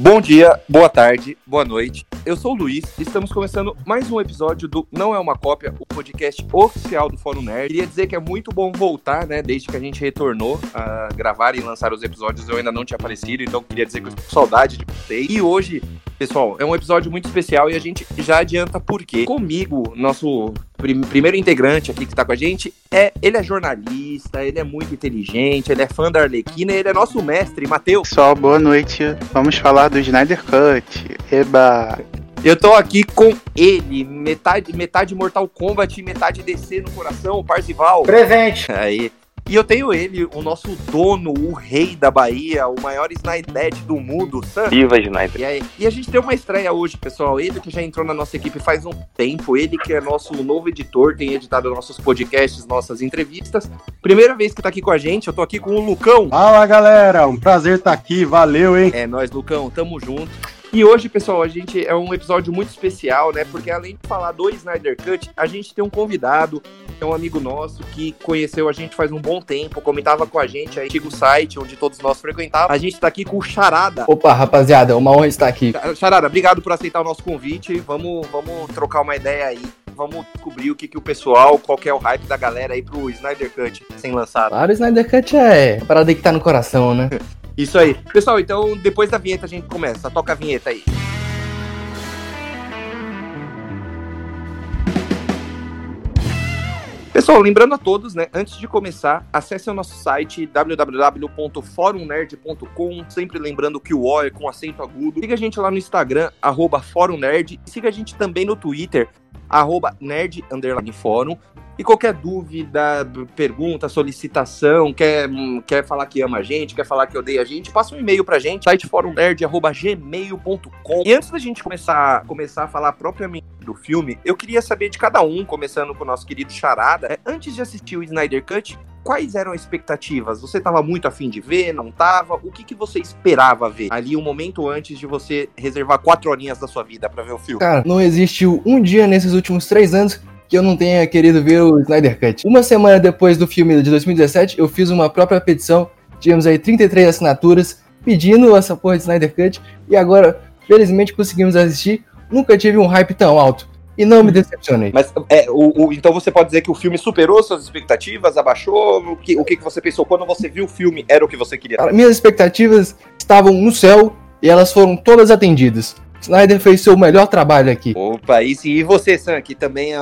Bom dia, boa tarde, boa noite. Eu sou o Luiz e estamos começando mais um episódio do Não é uma Cópia, o podcast oficial do Fórum Nerd. Queria dizer que é muito bom voltar, né? Desde que a gente retornou a gravar e lançar os episódios, eu ainda não tinha aparecido, então queria dizer que eu estou com saudade de vocês. E hoje, pessoal, é um episódio muito especial e a gente já adianta por quê. Comigo, nosso prim primeiro integrante aqui que está com a gente, é ele é jornalista, ele é muito inteligente, ele é fã da Arlequina, ele é nosso mestre, Matheus. Pessoal, boa noite. Vamos falar do Snyder Cut. Eba! Eu tô aqui com ele, metade, metade Mortal Kombat e metade DC no coração, Parzival. Presente. Aí. E eu tenho ele, o nosso dono, o rei da Bahia, o maior Snyder do mundo, Sam. Viva Snyder. E, aí, e a gente tem uma estreia hoje, pessoal. Ele que já entrou na nossa equipe faz um tempo, ele que é nosso novo editor, tem editado nossos podcasts, nossas entrevistas. Primeira vez que tá aqui com a gente, eu tô aqui com o Lucão. Fala galera, um prazer estar aqui, valeu, hein? É, nós, Lucão, tamo junto. E hoje, pessoal, a gente é um episódio muito especial, né? Porque além de falar do Snyder Cut, a gente tem um convidado, é um amigo nosso que conheceu a gente faz um bom tempo, comentava com a gente aí no site onde todos nós frequentávamos. A gente tá aqui com o Charada. Opa, rapaziada, é uma honra estar aqui. Charada, obrigado por aceitar o nosso convite. Vamos, vamos trocar uma ideia aí. Vamos descobrir o que, que o pessoal, qual que é o hype da galera aí pro Snyder Cut sem lançar. Claro, o Snyder Cut é parada que tá no coração, né? Isso aí. Pessoal, então depois da vinheta a gente começa. Toca a vinheta aí. Pessoal, lembrando a todos, né, antes de começar, acesse o nosso site www.forumnerd.com, sempre lembrando que o O é com acento agudo. Siga a gente lá no Instagram, arroba Nerd, e siga a gente também no Twitter, arroba nerd, fórum. E qualquer dúvida, pergunta, solicitação, quer, quer falar que ama a gente, quer falar que odeia a gente, passa um e-mail pra gente, siteforumnerd.gmail.com. E antes da gente começar, começar a falar propriamente do filme, eu queria saber de cada um, começando com o nosso querido Charada, é, antes de assistir o Snyder Cut, quais eram as expectativas? Você estava muito afim de ver, não estava? O que, que você esperava ver ali um momento antes de você reservar quatro horinhas da sua vida para ver o filme? Cara, não existiu um dia nesses últimos três anos que eu não tenha querido ver o Snyder Cut. Uma semana depois do filme de 2017, eu fiz uma própria petição, tivemos aí 33 assinaturas pedindo essa porra de Snyder Cut, e agora, felizmente, conseguimos assistir. Nunca tive um hype tão alto. E não me decepcionei. Mas é, o, o, então você pode dizer que o filme superou suas expectativas, abaixou? O que, o que você pensou quando você viu o filme era o que você queria? Minhas expectativas estavam no céu e elas foram todas atendidas. Snyder fez seu melhor trabalho aqui. Opa, e, e você, Sam, que também,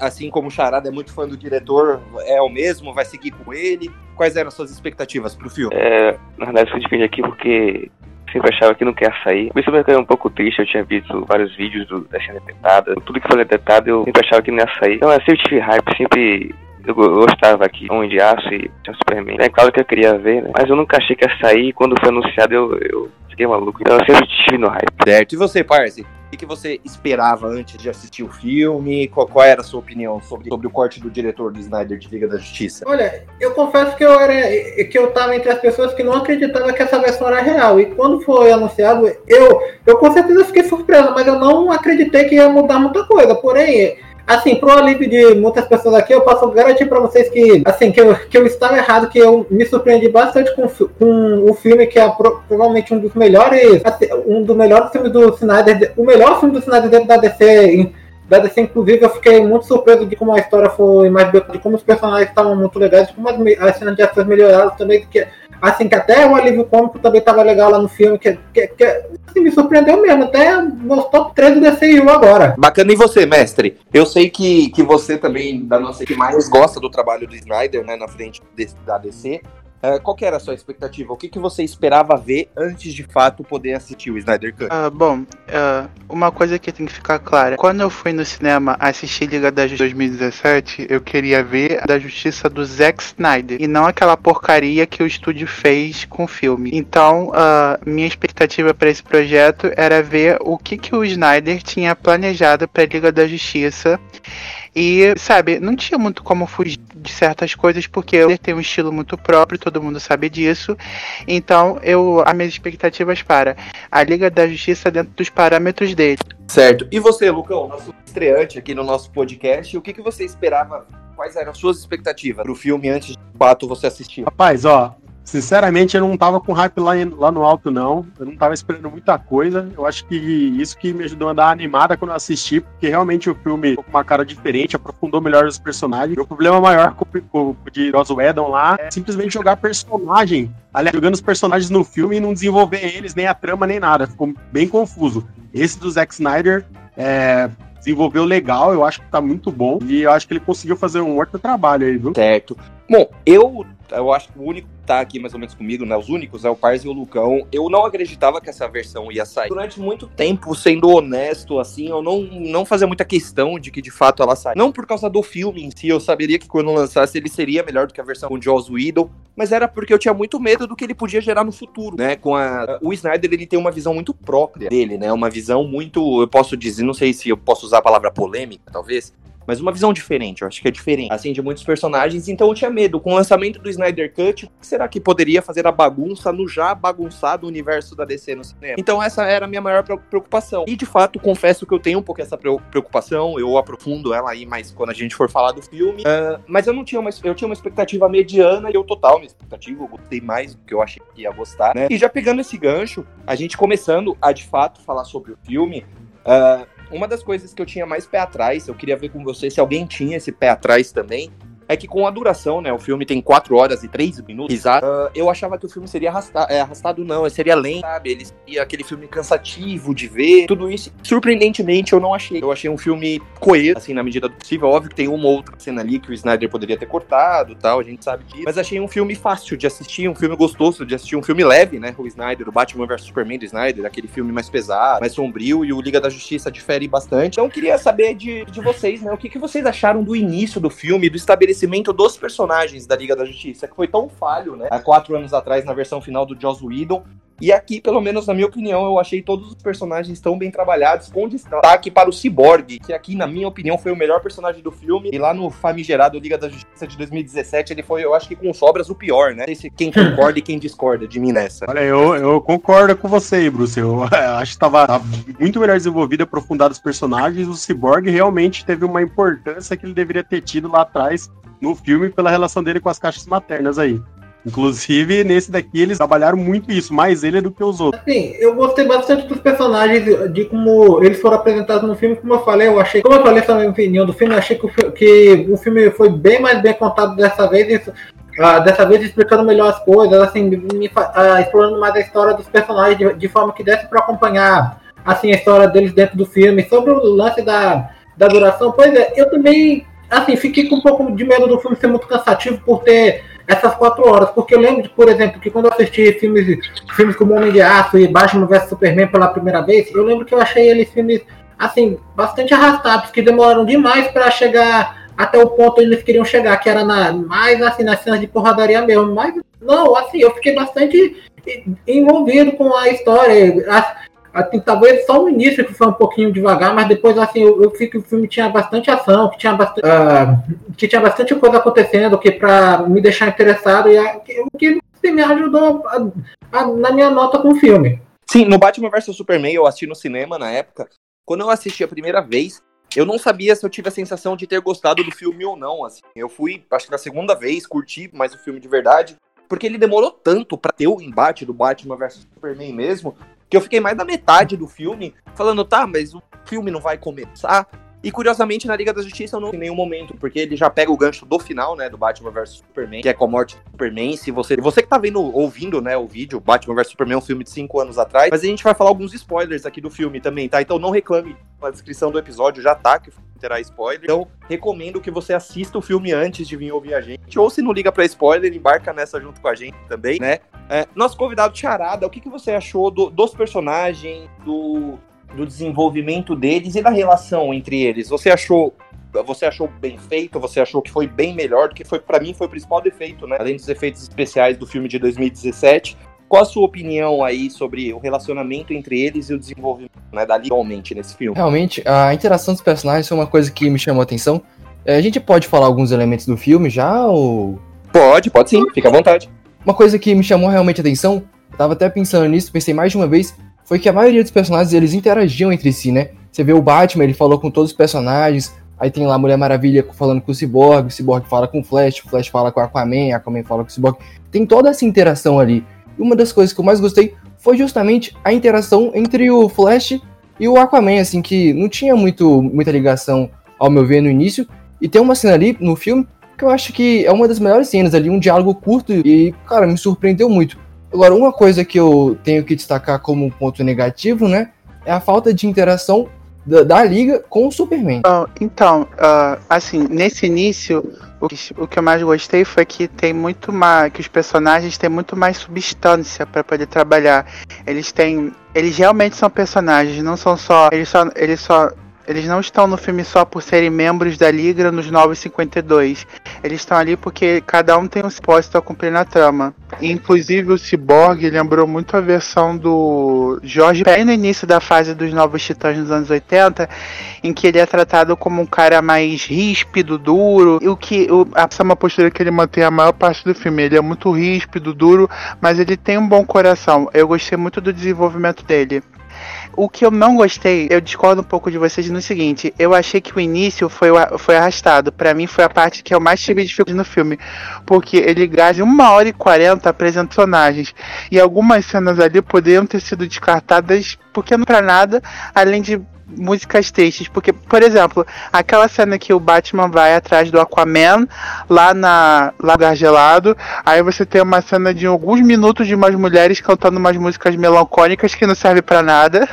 assim como o Charada é muito fã do diretor, é o mesmo, vai seguir com ele? Quais eram as suas expectativas pro filme? É, na verdade, eu vim aqui porque sempre achava que não quer sair. Por isso eu fiquei um pouco triste, eu tinha visto vários vídeos do, da cena detetada. Tudo que foi detectado eu sempre achava que não ia sair. Então eu sempre tive hype, sempre eu gostava aqui, Homem de Aço e Superman. É claro que eu queria ver, né? Mas eu nunca achei que ia sair. Quando foi anunciado, eu, eu fiquei maluco. Então eu sempre tive no hype. Certo. E você, Parse? O que você esperava antes de assistir o filme? Qual, qual, era a sua opinião sobre, sobre o corte do diretor do Snyder de Liga da Justiça? Olha, eu confesso que eu era que eu tava entre as pessoas que não acreditavam que essa versão era real. E quando foi anunciado, eu, eu com certeza fiquei surpreso, mas eu não acreditei que ia mudar muita coisa. Porém, Assim, pro alívio de muitas pessoas aqui, eu posso garantir para vocês que, assim, que eu, que eu estava errado, que eu me surpreendi bastante com, com o filme, que é provavelmente um dos melhores, assim, um dos melhores filmes do Snyder, o melhor filme do Snyder dentro da DC, da DC, inclusive, eu fiquei muito surpreso de como a história foi mais de como os personagens estavam muito legais, de como as, as cenas de ações melhoraram também, que Assim, que até o alívio cômico também tava legal lá no filme, que, que, que assim, me surpreendeu mesmo, até meus top 3 do DCU agora. Bacana, e você, mestre? Eu sei que, que você também, da nossa que mais gosta do trabalho do Snyder, né, na frente de, da DC. Uh, qual que era a sua expectativa? O que, que você esperava ver antes de fato poder assistir o Snyder Cut? Uh, bom, uh, uma coisa que tem que ficar clara: quando eu fui no cinema assistir Liga da Justiça 2017, eu queria ver a da Justiça do Zack Snyder e não aquela porcaria que o estúdio fez com o filme. Então, minha expectativa para esse projeto era ver o que, que o Snyder tinha planejado para Liga da Justiça. E, sabe, não tinha muito como fugir de certas coisas, porque ele tem um estilo muito próprio, todo mundo sabe disso. Então, eu as minhas expectativas para a Liga da Justiça dentro dos parâmetros dele. Certo. E você, Lucão, nosso estreante aqui no nosso podcast, o que, que você esperava? Quais eram as suas expectativas para o filme antes de fato você assistir? Rapaz, ó, Sinceramente, eu não tava com hype lá, lá no alto, não. Eu não tava esperando muita coisa. Eu acho que isso que me ajudou a dar animada quando eu assisti, porque realmente o filme ficou com uma cara diferente, aprofundou melhor os personagens. O problema maior com, o de Ross Whedon lá é simplesmente jogar personagem. Aliás, jogando os personagens no filme e não desenvolver eles, nem a trama, nem nada. Ficou bem confuso. Esse do Zack Snyder é, desenvolveu legal, eu acho que tá muito bom. E eu acho que ele conseguiu fazer um outro trabalho aí, viu? Certo. Bom, eu, eu acho que o único que tá aqui mais ou menos comigo, né? Os únicos é o Pars e o Lucão. Eu não acreditava que essa versão ia sair. Durante muito tempo, sendo honesto, assim, eu não, não fazia muita questão de que de fato ela saia. Não por causa do filme em si, eu saberia que quando lançasse ele seria melhor do que a versão com Joss Whedon, mas era porque eu tinha muito medo do que ele podia gerar no futuro, né? Com a o Snyder ele tem uma visão muito própria dele, né? Uma visão muito, eu posso dizer, não sei se eu posso usar a palavra polêmica, talvez, mas uma visão diferente, eu acho que é diferente, assim, de muitos personagens, então eu tinha medo. Com o lançamento do Snyder Cut, o que será que poderia fazer a bagunça no já bagunçado universo da DC no cinema? Então essa era a minha maior preo- preocupação. E de fato, confesso que eu tenho um pouco essa preo- preocupação, eu aprofundo ela aí mais quando a gente for falar do filme, Ah, mas eu não tinha uma, eu tinha uma expectativa mediana e eu total minha expectativa, eu gostei mais do que eu achei que ia gostar, né? E já pegando esse gancho, a gente começando a de fato falar sobre o filme, ah, uma das coisas que eu tinha mais pé atrás, eu queria ver com você se alguém tinha esse pé atrás também, é que com a duração, né? O filme tem 4 horas e 3 minutos. Exato. ah, eu achava que o filme seria arrasta é, arrastado, não. Seria lento, sabe? Ele seria aquele filme cansativo de ver. Tudo isso, surpreendentemente, eu não achei. Eu achei um filme coeso, assim, na medida do possível. Óbvio que tem uma outra cena ali que o Snyder poderia ter cortado tal, a gente sabe disso. Mas achei um filme fácil de assistir, um filme gostoso de assistir, um filme leve, né? O Snyder, o Batman vs Superman do Snyder, aquele filme mais pesado, mais sombrio, e o Liga da Justiça difere bastante. Então, queria saber de, de vocês, né? O que, que vocês acharam do início do filme, do estabelecimento dos personagens da Liga da Justiça, que foi tão falho, né? Há quatro anos atrás, na versão final do Joss Whedon. E aqui, pelo menos na minha opinião, eu achei todos os personagens tão bem trabalhados, com destaque para o Cyborg, que aqui, na minha opinião, foi o melhor personagem do filme. E lá no famigerado Liga da Justiça de 2017, ele foi, eu acho que com sobras, o pior, né? Se quem concorda e quem discorda de mim nessa. Olha, eu, eu concordo com você aí, Bruce. Eu acho que tava, tava muito melhor desenvolvido, aprofundado os personagens. O Cyborg realmente teve uma importância que ele deveria ter tido lá atrás no filme pela relação dele com as caixas maternas aí. Inclusive, nesse daqui, eles trabalharam muito isso, mais ele do que os outros. Assim, eu gostei bastante dos personagens, de como eles foram apresentados no filme. Como eu falei, eu achei, como eu falei essa minha opinião do filme, eu achei que o, que o filme foi bem mais bem contado dessa vez. Isso, ah, dessa vez explicando melhor as coisas, assim, me ah, explorando mais a história dos personagens de, de forma que desse para acompanhar assim a história deles dentro do filme. Sobre o lance da, da duração, pois é, eu também assim fiquei com um pouco de medo do filme ser muito cansativo por ter essas quatro horas, porque eu lembro, por exemplo, que quando eu assisti filmes, filmes como Homem de Aço e Batman vs Superman pela primeira vez, eu lembro que eu achei eles filmes, assim, bastante arrastados, que demoraram demais para chegar até o ponto onde eles queriam chegar, que era na, mais, assim, nas cenas de porradaria mesmo, mas, não, assim, eu fiquei bastante envolvido com a história, assim, talvez só o início que foi um pouquinho devagar, mas depois assim eu, eu vi que o filme tinha bastante ação, que tinha bastante, ah, que tinha bastante coisa acontecendo, que para me deixar interessado e o que me ajudou a- a- na minha nota com o filme. Sim, no Batman vs Superman eu assisti no cinema na época. Quando eu assisti a primeira vez, eu não sabia se eu tive a sensação de ter gostado do filme ou não. Assim. Eu fui, acho que na segunda vez, curti mais o filme de verdade, porque ele demorou tanto pra ter o embate do Batman vs Superman mesmo, que eu fiquei mais da metade do filme falando, tá, mas o filme não vai começar. E curiosamente, na Liga da Justiça eu não em nenhum momento, porque ele já pega o gancho do final, né, do Batman vs Superman, que é com a morte do Superman. Se você, você que tá vendo, ouvindo, né, o vídeo, Batman vs Superman é um filme de 5 anos atrás, mas a gente vai falar alguns spoilers aqui do filme também, tá? Então não reclame, na descrição do episódio já tá que terá spoiler. Então recomendo que você assista o filme antes de vir ouvir a gente, ou se não liga pra spoiler, embarca nessa junto com a gente também, né? É, nosso convidado Charada, o que, que você achou do- dos personagens, do do desenvolvimento deles e da relação entre eles. Você achou você achou bem feito? Você achou que foi bem melhor do que foi para mim foi o principal defeito, né? Além dos efeitos especiais do filme de 2017. Qual a sua opinião aí sobre o relacionamento entre eles e o desenvolvimento, né, da atualmente nesse filme? Realmente, a interação dos personagens foi uma coisa que me chamou a atenção. É, A gente pode falar alguns elementos do filme já, ou... Pode, pode sim, fica à vontade. Uma coisa que me chamou realmente a atenção, eu tava até pensando nisso, pensei mais de uma vez, foi que a maioria dos personagens, eles interagiam entre si, né? Você vê o Batman, ele falou com todos os personagens, Aí tem lá a Mulher Maravilha falando com o Cyborg, o Cyborg fala com o Flash, o Flash fala com o Aquaman, Aquaman fala com o Cyborg. Tem toda essa interação ali. E uma das coisas que eu mais gostei foi justamente a interação entre o Flash e o Aquaman, assim, que não tinha muito, muita ligação, ao meu ver, no início. E tem uma cena ali no filme que eu acho que é uma das melhores cenas ali, um diálogo curto e, cara, me surpreendeu muito. Agora, uma coisa que eu tenho que destacar como ponto negativo, né, é a falta de interação da, da liga com o Superman. Então, uh, assim, nesse início, o que, o que eu mais gostei foi que tem muito mais. que os personagens têm muito mais substância para poder trabalhar. Eles têm. Eles realmente são personagens, não são só. Eles só. Eles só eles não estão no filme só por serem membros da Liga nos 952. Eles estão ali porque cada um tem um propósito a cumprir na trama. Inclusive o Cyborg lembrou muito a versão do Jorge Pérez no início da fase dos Novos Titãs nos anos 80, em que ele é tratado como um cara mais ríspido, duro. E o que o, essa é uma postura que ele mantém a maior parte do filme. Ele é muito ríspido, duro, mas ele tem um bom coração. Eu gostei muito do desenvolvimento dele. O que eu não gostei, eu discordo um pouco de vocês no seguinte: eu achei que o início foi, foi arrastado. Para mim, foi a parte que eu mais tive dificuldade no filme. Porque ele gasta uma hora e quarenta apresentando personagens. E algumas cenas ali poderiam ter sido descartadas porque não para nada, além de músicas tristes, porque, por exemplo, aquela cena que o Batman vai atrás do Aquaman lá na lá no gelado, aí você tem uma cena de alguns minutos de umas mulheres cantando umas músicas melancólicas que não serve para nada.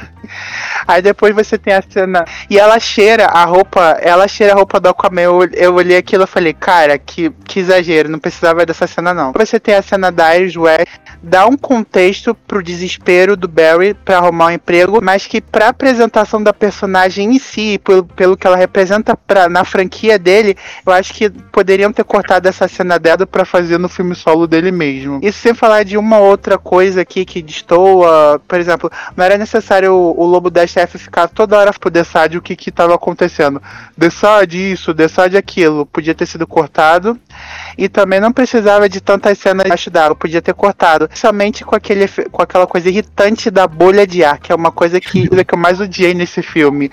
Aí depois você tem a cena e ela cheira a roupa, ela cheira a roupa do Aquaman. Eu, eu olhei aquilo e falei, cara, que, que exagero, não precisava dessa cena não. Você tem a cena da Iris West, dá um contexto pro desespero do Barry para arrumar um emprego, mas que pra apresentação da personagem em si, pelo, pelo que ela representa pra, na franquia dele, eu acho que poderiam ter cortado essa cena dela para fazer no filme solo dele mesmo. Isso sem falar de uma outra coisa aqui que destoa, por exemplo, não era necessário o, o Lobo da STF ficar toda hora pro Dessad o que que tava acontecendo. Dessad isso, Dessad aquilo, podia ter sido cortado. E também não precisava de tantas cenas debaixo d'água, podia ter cortado. Somente com, aquele, com aquela coisa irritante da bolha de ar, que é uma coisa que, que eu mais odiei nesse filme.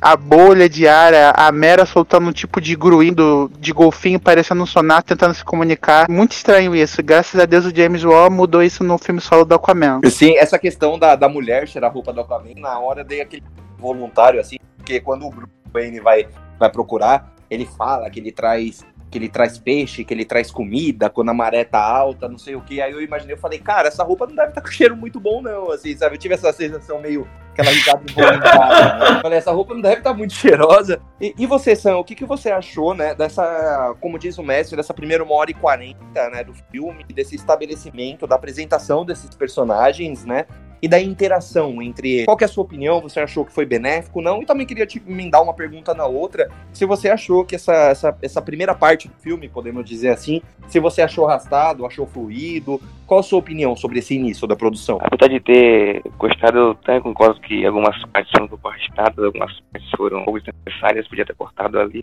A bolha de ar, a, a Mera soltando um tipo de gruindo de golfinho, parecendo um sonar, tentando se comunicar. Muito estranho isso. Graças a Deus o James Wan mudou isso no filme solo do Aquaman. Sim, essa questão da, da mulher tirar a roupa do Aquaman, na hora dei aquele voluntário, assim, porque quando o Bruce Wayne vai, vai procurar, ele fala que ele traz que ele traz peixe, que ele traz comida, quando a maré tá alta, não sei o que. Aí eu imaginei, eu falei, cara, essa roupa não deve estar tá com cheiro muito bom, não, assim, sabe? Eu tive essa sensação meio aquela risada involuntária. Né? Falei, essa roupa não deve estar tá muito cheirosa. E, e, você, Sam, o que, que você achou, né, dessa, como diz o mestre, dessa primeira uma hora e quarenta, né, do filme, desse estabelecimento, da apresentação desses personagens, né? e da interação entre eles. Qual é a sua opinião? Você achou que foi benéfico? Não? E também queria te emendar uma pergunta na outra. Se você achou que essa, essa, essa primeira parte do filme, podemos dizer assim, se você achou arrastado, achou fluido, qual a sua opinião sobre esse início da produção? Apesar de ter gostado, eu também concordo que algumas partes foram um arrastadas, algumas partes foram um pouco desnecessárias, podia ter cortado ali.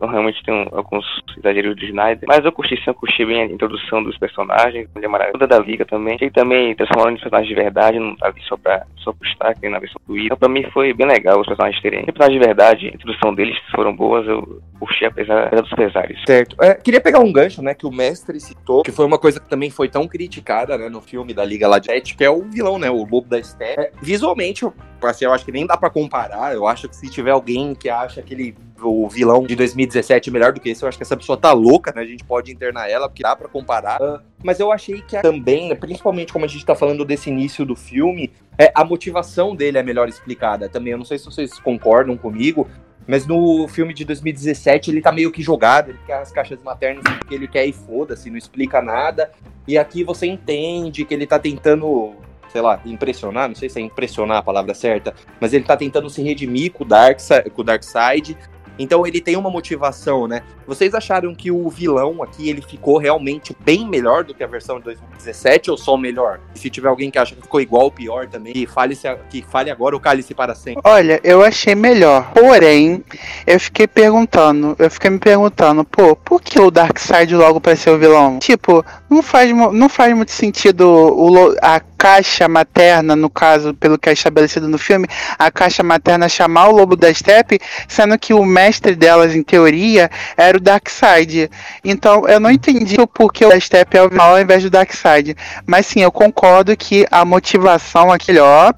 Eu realmente tenho alguns exageros do Snyder, mas eu curti sim, eu curti bem a introdução dos personagens, Mulher Maravilha, da Liga também. E também transformando em personagens de verdade, não tá ali só pra, só pro destaque na versão do Então, pra mim foi bem legal os personagens terem. personagens de verdade, a introdução deles foram boas, eu curti apesar, apesar dos pesares. Certo. É, queria pegar um gancho, né, que o mestre citou, que foi uma coisa que também foi tão criticada, né, no filme da Liga lá de que é o vilão, né, o Lobo da Steppe. É, visualmente, assim, eu acho que nem dá para comparar, eu acho que se tiver alguém que acha aquele o vilão de 2017 melhor do que esse, eu acho que essa pessoa tá louca, né? A gente pode internar ela, porque dá pra comparar. Uh, mas eu achei que também, né, principalmente como a gente tá falando desse início do filme, é, a motivação dele é melhor explicada também. Eu não sei se vocês concordam comigo, mas no filme de 2017 ele tá meio que jogado, ele quer as caixas maternas que ele quer e foda-se, não explica nada. E aqui você entende que ele tá tentando sei lá, impressionar, não sei se é impressionar a palavra certa, mas ele tá tentando se redimir com o Dark, com o Dark Side então ele tem uma motivação, né? Vocês acharam que o vilão aqui ele ficou realmente bem melhor do que a versão de 2017 ou só melhor? Se tiver alguém que acha que ficou igual ou pior também, que fale, se, que fale agora ou cale-se para sempre. Olha, eu achei melhor. Porém, eu fiquei perguntando, eu fiquei me perguntando, pô, por que o Darkseid logo para ser o vilão? Tipo, não faz, não faz muito sentido o, a caixa materna, no caso, pelo que é estabelecido no filme, a caixa materna chamar o Lobo da Steppe, sendo que o mestre mestre delas, em teoria, era o Darkseid. Então eu não entendi o porquê o Step é o vilão ao invés do Darkseid. Mas sim, eu concordo que a motivação aqui, ó.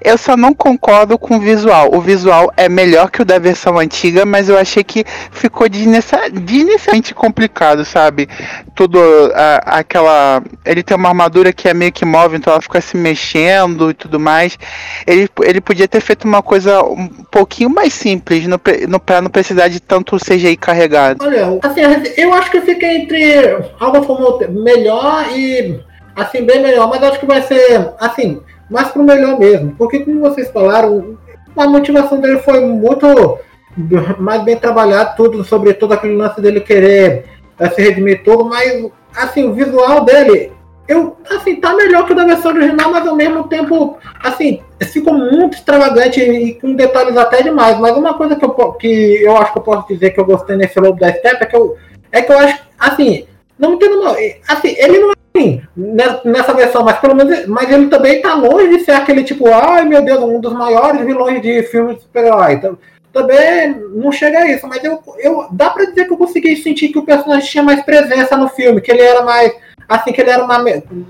Eu só não concordo com o visual. O visual é melhor que o da versão antiga, mas eu achei que ficou desnecessariamente complicado, sabe? Tudo a, aquela. Ele tem uma armadura que é meio que móvel, então ela fica se mexendo e tudo mais. Ele, ele podia ter feito uma coisa um pouquinho mais simples, no, no, pra não precisar de tanto CGI carregado. Olha, assim, eu acho que fica entre algo como melhor e assim, bem melhor, mas acho que vai ser assim mas pro melhor mesmo. Porque, como vocês falaram, a motivação dele foi muito mais bem trabalhado, tudo sobre todo aquele lance dele querer é, se redimir todo, mas assim, o visual dele, eu, assim, tá melhor que o da versão original, mas ao mesmo tempo, assim, ficou muito extravagante e com detalhes até demais. Mas uma coisa que eu, que eu acho que eu posso dizer que eu gostei nesse Lobo da Steppe é que eu, é que eu acho, assim, não entendo mal, assim, ele não Sim, nessa versão, mas pelo menos. Mas ele também tá longe de ser aquele tipo, ai meu Deus, um dos maiores vilões de filmes de super-herói. Então, também não chega a isso, mas eu, eu dá pra dizer que eu consegui sentir que o personagem tinha mais presença no filme, que ele era mais. Assim, que ele era uma,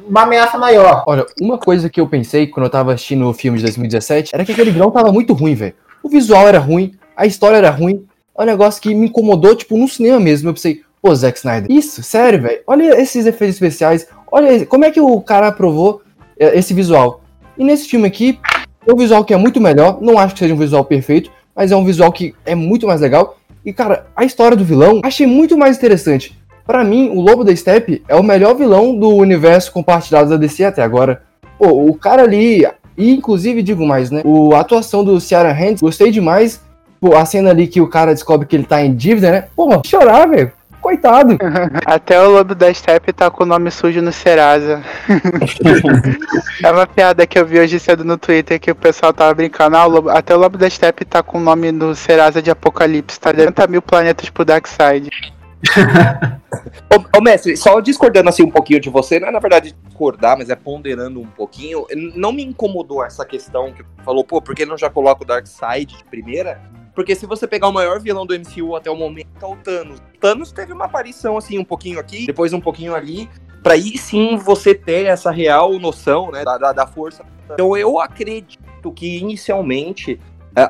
uma ameaça maior. Olha, uma coisa que eu pensei quando eu tava assistindo o filme de 2017 era que aquele vilão tava muito ruim, velho. O visual era ruim, a história era ruim. É um negócio que me incomodou, tipo, no cinema mesmo. Eu pensei, pô, Zack Snyder, isso, sério, velho. Olha esses efeitos especiais, Olha, como é que o cara aprovou é, esse visual? E nesse filme aqui, é um visual que é muito melhor. Não acho que seja um visual perfeito, mas é um visual que é muito mais legal. E, cara, a história do vilão achei muito mais interessante. Para mim, o Lobo da Steppe é o melhor vilão do universo compartilhado da DC até agora. Pô, o cara ali, e inclusive digo mais, né? O, a atuação do Ciara Hands, gostei demais. Pô, a cena ali que o cara descobre que ele tá em dívida, né? Pô, chorar, velho. Coitado. Até o Lobo da Steppe tá com o nome sujo no Serasa. é uma piada que eu vi hoje cedo no Twitter que o pessoal tava brincando. Ah, o Lobo, até o Lobo da Steppe tá com o nome no Serasa de Apocalipse. Tá 70 mil planetas pro Darkseid. ô, ô, mestre, só discordando assim um pouquinho de você, não é na verdade discordar, mas é ponderando um pouquinho. Não me incomodou essa questão que falou, pô, por que não já coloca o Darkseid de primeira? Porque se você pegar o maior vilão do MCU até o momento, é o Thanos. O Thanos teve uma aparição assim, um pouquinho aqui, depois um pouquinho ali. Pra aí sim você ter essa real noção, né, da, da, da força. Então eu acredito que inicialmente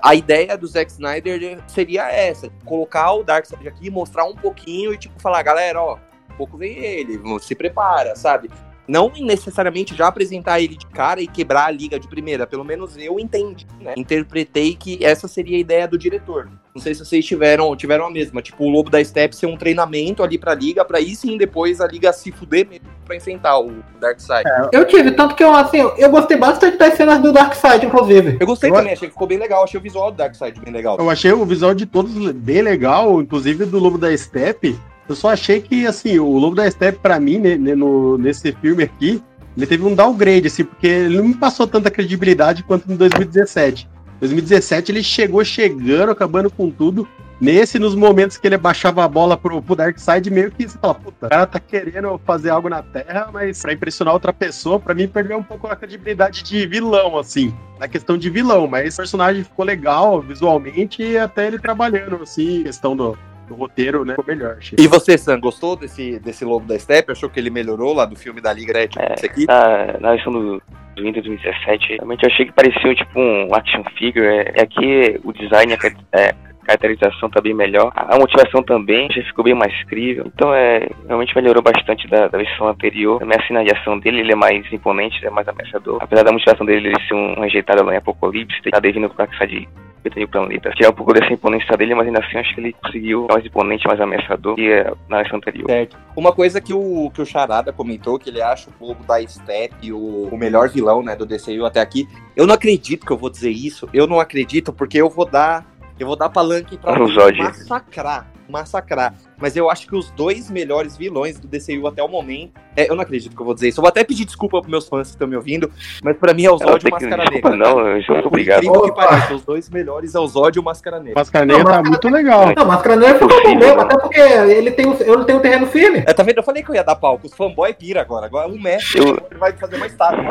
a ideia do Zack Snyder seria essa: colocar o Darkseid aqui, mostrar um pouquinho e, tipo, falar, galera, ó, um pouco vem ele, se prepara, sabe? Não necessariamente já apresentar ele de cara e quebrar a liga de primeira. Pelo menos eu entendi, né? Interpretei que essa seria a ideia do diretor. Não sei se vocês tiveram, tiveram a mesma. Tipo, o Lobo da Step ser um treinamento ali pra liga, pra aí sim depois a liga se fuder mesmo pra enfrentar o Darkseid. É. Eu tive, tanto que eu, assim, eu gostei bastante das cenas do Darkseid, inclusive. Eu gostei eu também, achei que ficou bem legal. Achei o visual do Darkseid bem legal. Eu achei o visual de todos bem legal, inclusive do Lobo da Step. Eu só achei que, assim, o Lobo da Steppe, pra mim, né, no, nesse filme aqui, ele teve um downgrade, assim, porque ele não me passou tanta credibilidade quanto em 2017. 2017 ele chegou chegando, acabando com tudo. Nesse, nos momentos que ele baixava a bola pro, pro Darkseid, meio que você fala, puta, o cara tá querendo fazer algo na Terra, mas pra impressionar outra pessoa, pra mim perdeu um pouco a credibilidade de vilão, assim, na questão de vilão, mas o personagem ficou legal visualmente e até ele trabalhando, assim, questão do, do roteiro, né, ficou melhor. Achei. E você, Sam, gostou desse, desse Lobo da Steppe? Achou que ele melhorou lá do filme da Liga Red? É, aqui? Na, na versão do, do Winter 2017, realmente eu achei que parecia tipo um action figure. É, é aqui o design é, é caracterização tá bem melhor. A motivação também já ficou bem mais crível. Então é realmente melhorou bastante da, da versão anterior. Também a ação dele ele é mais imponente, é mais ameaçador. Apesar da motivação dele ele ser um rejeitado lá em Apocalipse, tá devendo pra que de o planeta. Tirar um pouco dessa imponência dele, mas ainda assim acho que ele conseguiu mais imponente, mais ameaçador que é na versão anterior. Certo. Uma coisa que o, que o Charada comentou, que ele acha o Lobo da Step o, o melhor vilão né, do DCU até aqui. Eu não acredito que eu vou dizer isso. Eu não acredito porque eu vou dar eu vou dar palanque pra massacrar. Massacrar. Mas eu acho que os dois melhores vilões do DCU até o momento. É, eu não acredito que eu vou dizer isso. Eu vou até pedir desculpa pros meus fãs que estão me ouvindo. Mas pra mim é o Zod e o Máscara Negra. Não, eu sou obrigado. Incrível que pareça, os dois melhores é o Zod e o Máscara Negra. Máscara Negra tá muito legal. Não, Máscara Negra ficou bom mesmo, até porque ele tem, eu tenho um terreno firme. É, tá vendo? Eu falei que eu ia dar palco. Os fanboy pira agora. Agora um mestre eu... vai fazer mais tarde.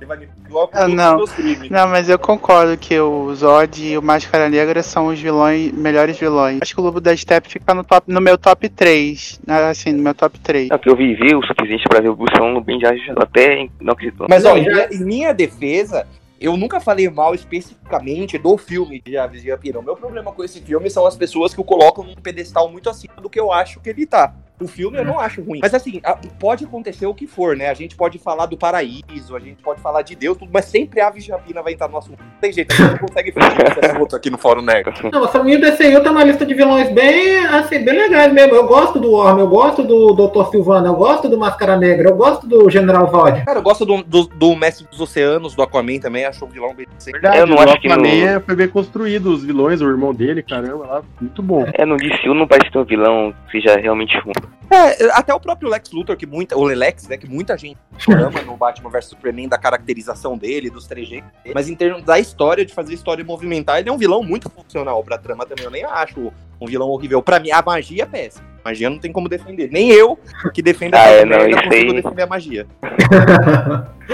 Ele vai me Ah, não. os meus crimes. Não, mas eu concordo que o Zod e o Máscara Negra são os vilões, melhores vilões. Acho que o Lobo da Steppe fica no, top, no meu top 3. Assim, no meu top 3. É o que eu vivi o suficiente pra ver o Bruce falando bem já, até não acredito. Mas, ó, Não, em já- minha, em minha defesa, eu nunca falei mal especificamente do filme de Aves de Rapina. O meu problema com esse filme são as pessoas que o colocam num pedestal muito acima do que eu acho que ele tá. O filme eu não acho ruim. Mas assim, a- pode acontecer o que for, né? A gente pode falar do paraíso, a gente pode falar de Deus, tudo, mas sempre Aves de Rapina vai entrar no assunto. Não tem jeito, a gente não consegue fugir desse assunto aqui no Fórum Nerd. Não, essa minha DCU tem uma lista de vilões bem, assim, bem legais mesmo. Eu gosto do Worm, eu gosto do Dr. Silvano, eu gosto do Máscara Negra, eu gosto do General Zod. Cara, eu gosto do, do, do Mestre dos Oceanos, do Aquaman também, acho o vilão bem decente. Verdade, Eu não o acho que Aquaman foi bem construído, os vilões, o irmão dele, caramba, lá, muito bom. É, no DCU não parece ter um vilão que seja realmente ruim. É, até o próprio Lex Luthor, que muita, o Lelex, né, que muita gente ama no Batman vs Superman, da caracterização dele, dos trejeitos dele. Mas em termos da história, de fazer história movimentar, ele é um vilão muito funcional pra trama também. Eu nem acho um vilão horrível. Pra mim, a magia é péssima. Magia não tem como defender. Nem eu, que defendo Ah, essa é, não, consigo aí- defender a magia.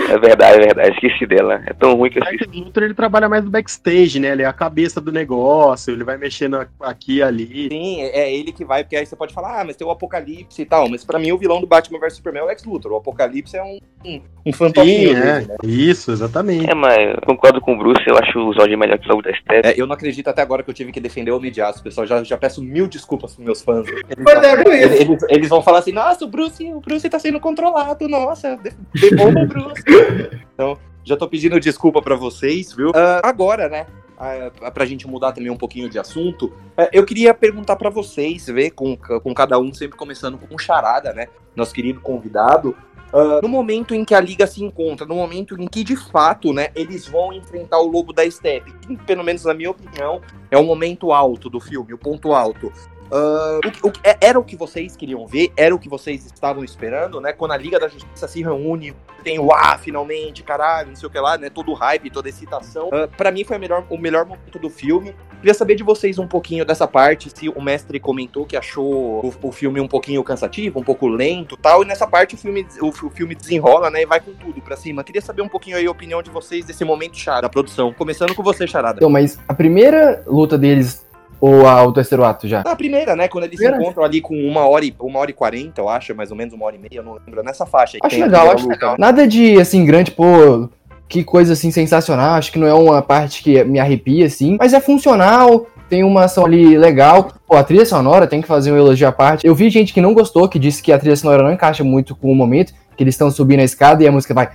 É verdade, é verdade. Esqueci dela. É tão ruim que eu O esqueci. Lex Luthor ele trabalha mais no backstage, né? Ele é a cabeça do negócio, ele vai mexendo aqui e ali. Sim, é ele que vai, porque aí você pode falar, ah, mas tem o Apocalipse e tal. Mas pra mim, o vilão do Batman vs Superman é o Lex Luthor. O Apocalipse é um, um, um fantominho Sim, dele, é. né? Isso, exatamente. É, mas eu concordo com o Bruce, eu acho o Zod melhor que o da Steppe. É, eu não acredito até agora que eu tive que defender o Homem de Aço, pessoal. Já, já peço mil desculpas pros meus fãs. Eles, Eles, eles- eles vão falar assim, nossa, o Bruce, o Bruce tá sendo controlado, nossa, de- devolva o Bruce. Então, já tô pedindo desculpa pra vocês, viu? Ah, agora, né? ah, pra gente mudar também um pouquinho de assunto, eh, eu queria perguntar pra vocês, ver com, com cada um, sempre começando com um charada, né? Nosso querido convidado. ah, no momento em que a liga se encontra, no momento em que de fato, né, eles vão enfrentar o lobo da steppe, que, pelo menos na minha opinião, é o momento alto do filme, o ponto alto. Ah, o o é- era o que vocês queriam ver, era o que vocês estavam esperando, né? Quando a Liga da Justiça se reúne, tem o ah, finalmente, caralho, não sei o que lá, né? Todo hype, toda excitação. Ah, Pra mim foi o melhor, o melhor momento do filme. Queria saber de vocês um pouquinho dessa parte, se o mestre comentou que achou o, o filme um pouquinho cansativo, um pouco lento tal, e nessa parte o filme, o, o filme desenrola, né? E vai com tudo pra cima. Queria saber um pouquinho aí a opinião de vocês desse momento chara da produção. Começando com você, Charada. Então, mas a primeira luta deles, ou a- o terceiro ato já? A primeira, né? Quando eles Primeira? se encontram ali com uma hora, e, uma hora e quarenta, eu acho, mais ou menos uma hora e meia, eu não lembro, nessa faixa Acho legal, acho luta. legal. Nada de, assim, grande, pô, que coisa, assim, sensacional. Acho que não é uma parte que me arrepia, assim. Mas é funcional, tem uma ação ali legal. Pô, a trilha sonora tem que fazer um elogio à parte. Eu vi gente que não gostou, que disse que a trilha sonora não encaixa muito com o momento, que eles estão subindo a escada e a música vai...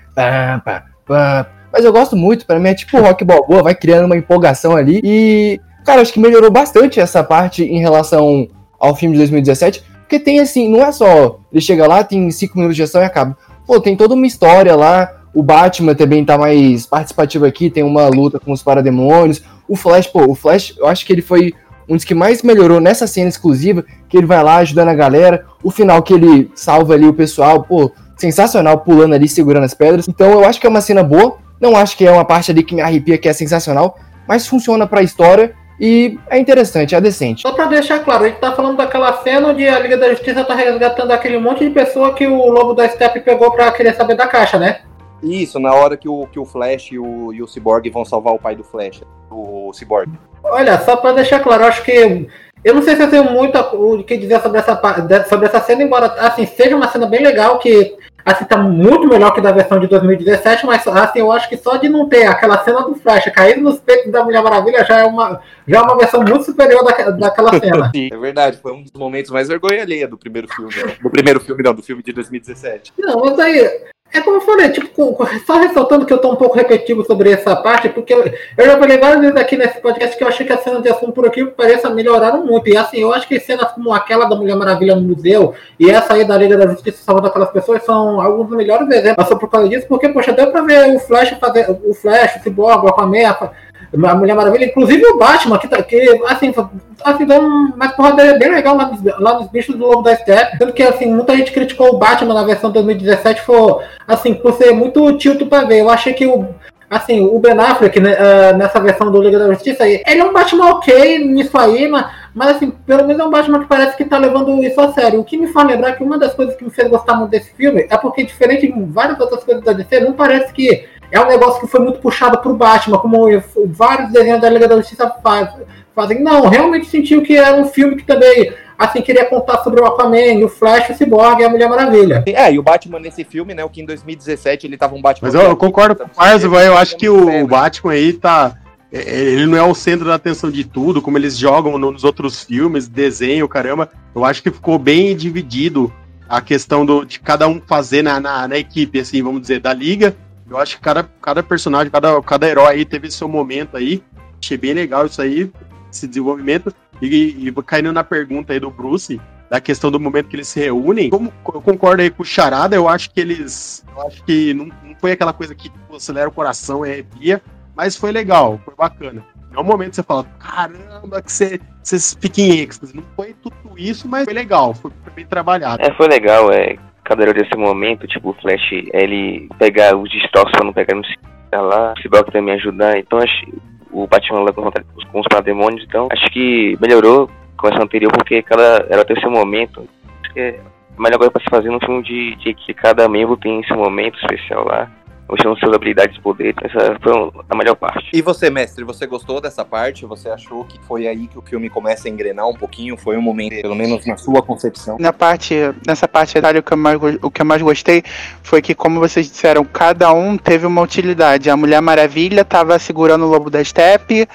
Mas eu gosto muito, pra mim é tipo rock balboa, vai criando uma empolgação ali. E, cara, acho que melhorou bastante essa parte em relação ao filme de 2017. Porque tem assim, não é só ele chega lá, tem cinco minutos de ação e acaba. Pô, tem toda uma história lá. O Batman também tá mais participativo aqui, tem uma luta com os parademônios. O Flash, pô, o Flash, eu acho que ele foi um dos que mais melhorou nessa cena exclusiva, que ele vai lá ajudando a galera. O final que ele salva ali o pessoal, pô, sensacional, pulando ali, segurando as pedras. Então eu acho que é uma cena boa. Não acho que é uma parte ali que me arrepia, que é sensacional, mas funciona pra história e é interessante, é decente. Só pra deixar claro, a gente tá falando daquela cena onde a Liga da Justiça tá resgatando aquele monte de pessoa que o Lobo da Steppe pegou pra querer saber da caixa, né? Isso, na hora que o, que o Flash e o, e o Cyborg vão salvar o pai do Flash, o Cyborg. Olha, só pra deixar claro, acho que. Eu não sei se eu tenho muito o que dizer sobre essa, sobre essa cena, embora assim, seja uma cena bem legal, que assim, tá muito melhor que da versão de 2017, mas assim, eu acho que só de não ter aquela cena do Flash caído nos peitos da Mulher Maravilha já é uma, já é uma versão muito superior daque- daquela cena. Sim, é verdade, foi um dos momentos mais vergonha alheia do primeiro filme. né? Do primeiro filme, não, do filme de 2017. Não, mas aí, é como eu falei, tipo, só ressaltando que eu tô um pouco repetitivo sobre essa parte, porque eu, eu já falei várias vezes aqui nesse podcast que eu achei que as cenas de ação por aqui pareça melhoraram muito. E assim, eu acho que cenas como aquela da Mulher Maravilha no museu e essa aí da Liga da Justiça salvando aquelas pessoas são alguns dos melhores exemplos. Só por causa disso, porque, poxa, deu pra ver o Flash fazer o Flash, o Cyborg, o Aquaman, a, Mulher Maravilha, inclusive o Batman, que, tá- que assim, assim, deu um- uma porrada bem legal lá nos, lá nos bichos do Lobo da Steppe. Tanto que, assim, muita gente criticou o Batman na versão 2017, foi, assim, por ser muito tilto pra ver. Eu achei que o. Assim, o Ben Affleck, né, ah, nessa versão do Liga da Justiça, ele é um Batman ok nisso aí, mas, mas assim, pelo menos é um Batman que parece que tá levando isso a sério. O que me faz lembrar que uma das coisas que me fez gostar muito desse filme é porque, diferente de várias outras coisas da DC, não parece que é um negócio que foi muito puxado pro Batman, como vários desenhos da Liga da Justiça faz, fazem. Não, realmente sentiu que era um filme que também assim, queria contar sobre o Aquaman, o Flash, o Cyborg e a Mulher Maravilha. É, e o Batman nesse filme, né, o que em 2017 ele tava um Batman... Mas eu, eu concordo com o Parzo, eu acho que o Batman aí tá... É, é, ele não é o centro da atenção de tudo, como eles jogam nos outros filmes, desenho, caramba. Eu acho que ficou bem dividido a questão do, de cada um fazer na, na, na equipe, assim, vamos dizer, da liga. Eu acho que cada, cada personagem, cada, cada herói aí teve seu momento aí. Achei bem legal isso aí, esse desenvolvimento. E, e caindo na pergunta aí do Bruce, da questão do momento que eles se reúnem, como eu concordo aí com o Charada, eu acho que eles. Eu acho que não, não foi aquela coisa que tipo, acelera o coração e arrepia, mas foi legal, foi bacana. É um momento que você fala, caramba, que você, você fica em êxtase. Não foi tudo isso, mas foi legal, foi, bem trabalhado. É, foi legal, é. Cada hora desse momento, tipo, o Flash, ele pegar os não pegar no lá, o Cyborg também ajudar, então acho o Batman lá com, com os parademônios, então acho que melhorou com essa anterior, porque cada ela tem seu momento. Acho que é a melhor coisa pra se fazer num filme de, de que cada membro tem seu momento especial lá mostrando suas habilidades e poderes. Essa foi a melhor parte. E você, mestre, você gostou dessa parte? Você achou que foi aí que o filme começa a engrenar um pouquinho? Foi um momento, pelo menos na sua concepção? Na parte, nessa parte, o que, eu mais, o que eu mais gostei foi que, como vocês disseram, cada um teve uma utilidade. A Mulher Maravilha estava segurando o Lobo da Steppe,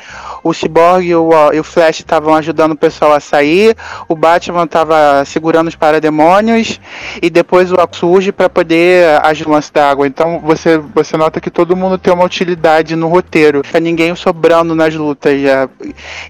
o Cyborg e o, e o Flash estavam ajudando o pessoal a sair, o Batman estava segurando os parademônios, e depois o surge para poder agir no lance da água. Então, você você nota que todo mundo tem uma utilidade no roteiro. Fica ninguém sobrando nas lutas já.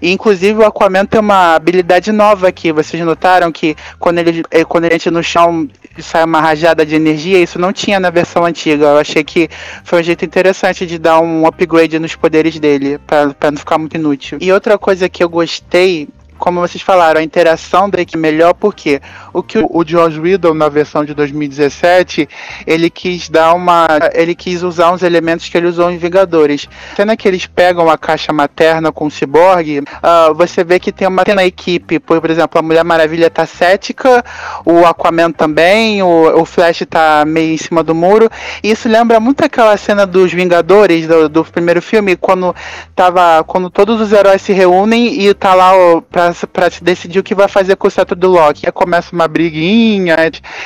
E, inclusive o Aquaman tem uma habilidade nova aqui. Vocês notaram que quando ele, eh, quando ele entra no chão sai uma rajada de energia, isso não tinha na versão antiga. Eu achei que foi um jeito interessante de dar um upgrade nos poderes dele, para não ficar muito inútil. E outra coisa que eu gostei como vocês falaram, a interação da equipe melhor, porque o que o George Riddle na versão de 2017, ele quis dar uma. Ele quis usar uns elementos que ele usou em Vingadores. Cena que eles pegam a caixa materna com o Cyborg, uh, você vê que tem uma na equipe, por exemplo, a Mulher Maravilha tá cética, o Aquaman também, o, o Flash tá meio em cima do muro. E isso lembra muito aquela cena dos Vingadores do, do primeiro filme, quando tava. Quando todos os heróis se reúnem e tá lá o, pra pra, se decidir o que vai fazer com o cetro do Loki. Aí começa uma briguinha.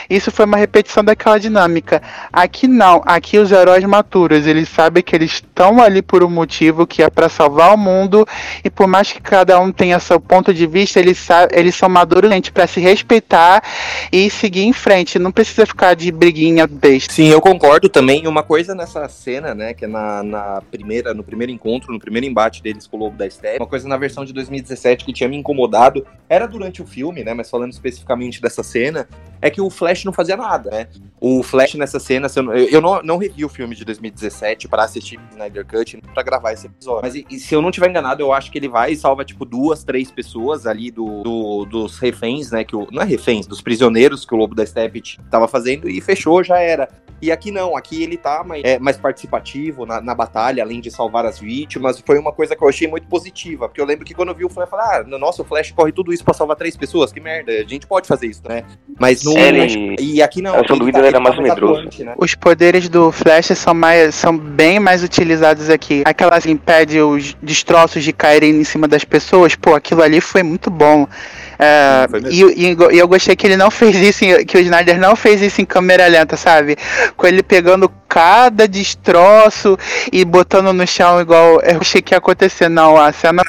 Isso foi uma repetição daquela dinâmica. Aqui não. Aqui os heróis maturos, eles sabem que eles estão ali por um motivo que é para salvar o mundo. E por mais que cada um tenha seu ponto de vista, eles, eles são maduros para se respeitar e seguir em frente. Não precisa ficar de briguinha besta. Sim, eu concordo também. Uma coisa nessa cena, né, que é na, na primeira, no primeiro encontro, no primeiro embate deles com o Lobo da Steppe, uma coisa na versão de 2017 que tinha me incomodado incomodado era durante o filme, né? Mas falando especificamente dessa cena, é que o Flash não fazia nada, né? O Flash nessa cena, eu, eu não, não revi o filme de 2017 para assistir Snyder Cut para gravar esse episódio. Mas e, se eu não tiver enganado, eu acho que ele vai e salva, tipo, duas, três pessoas ali do, do dos reféns, né? Que o, não é reféns, dos prisioneiros que o Lobo da Steppe tava fazendo e fechou, já era. E aqui não, aqui ele tá mais, é, mais participativo na, na, batalha, além de salvar as vítimas. Foi uma coisa que eu achei muito positiva, porque eu lembro que quando eu vi o Flash, eu falei, ah, nossa, o Flash corre tudo isso pra salvar três pessoas, que merda, a gente pode fazer isso, né? Mas não. Ele... E aqui não. A do tá, era mais tá medroso. né? Os poderes do Flash são, mais, são bem mais utilizados aqui. Aquela assim, impede os destroços de caírem em cima das pessoas, pô, aquilo ali foi muito bom. É, e, e, eu gostei que ele não fez isso, que o Snyder não fez isso em câmera lenta, sabe? Com ele pegando cada destroço e botando no chão igual eu achei que ia acontecer. Não, a cena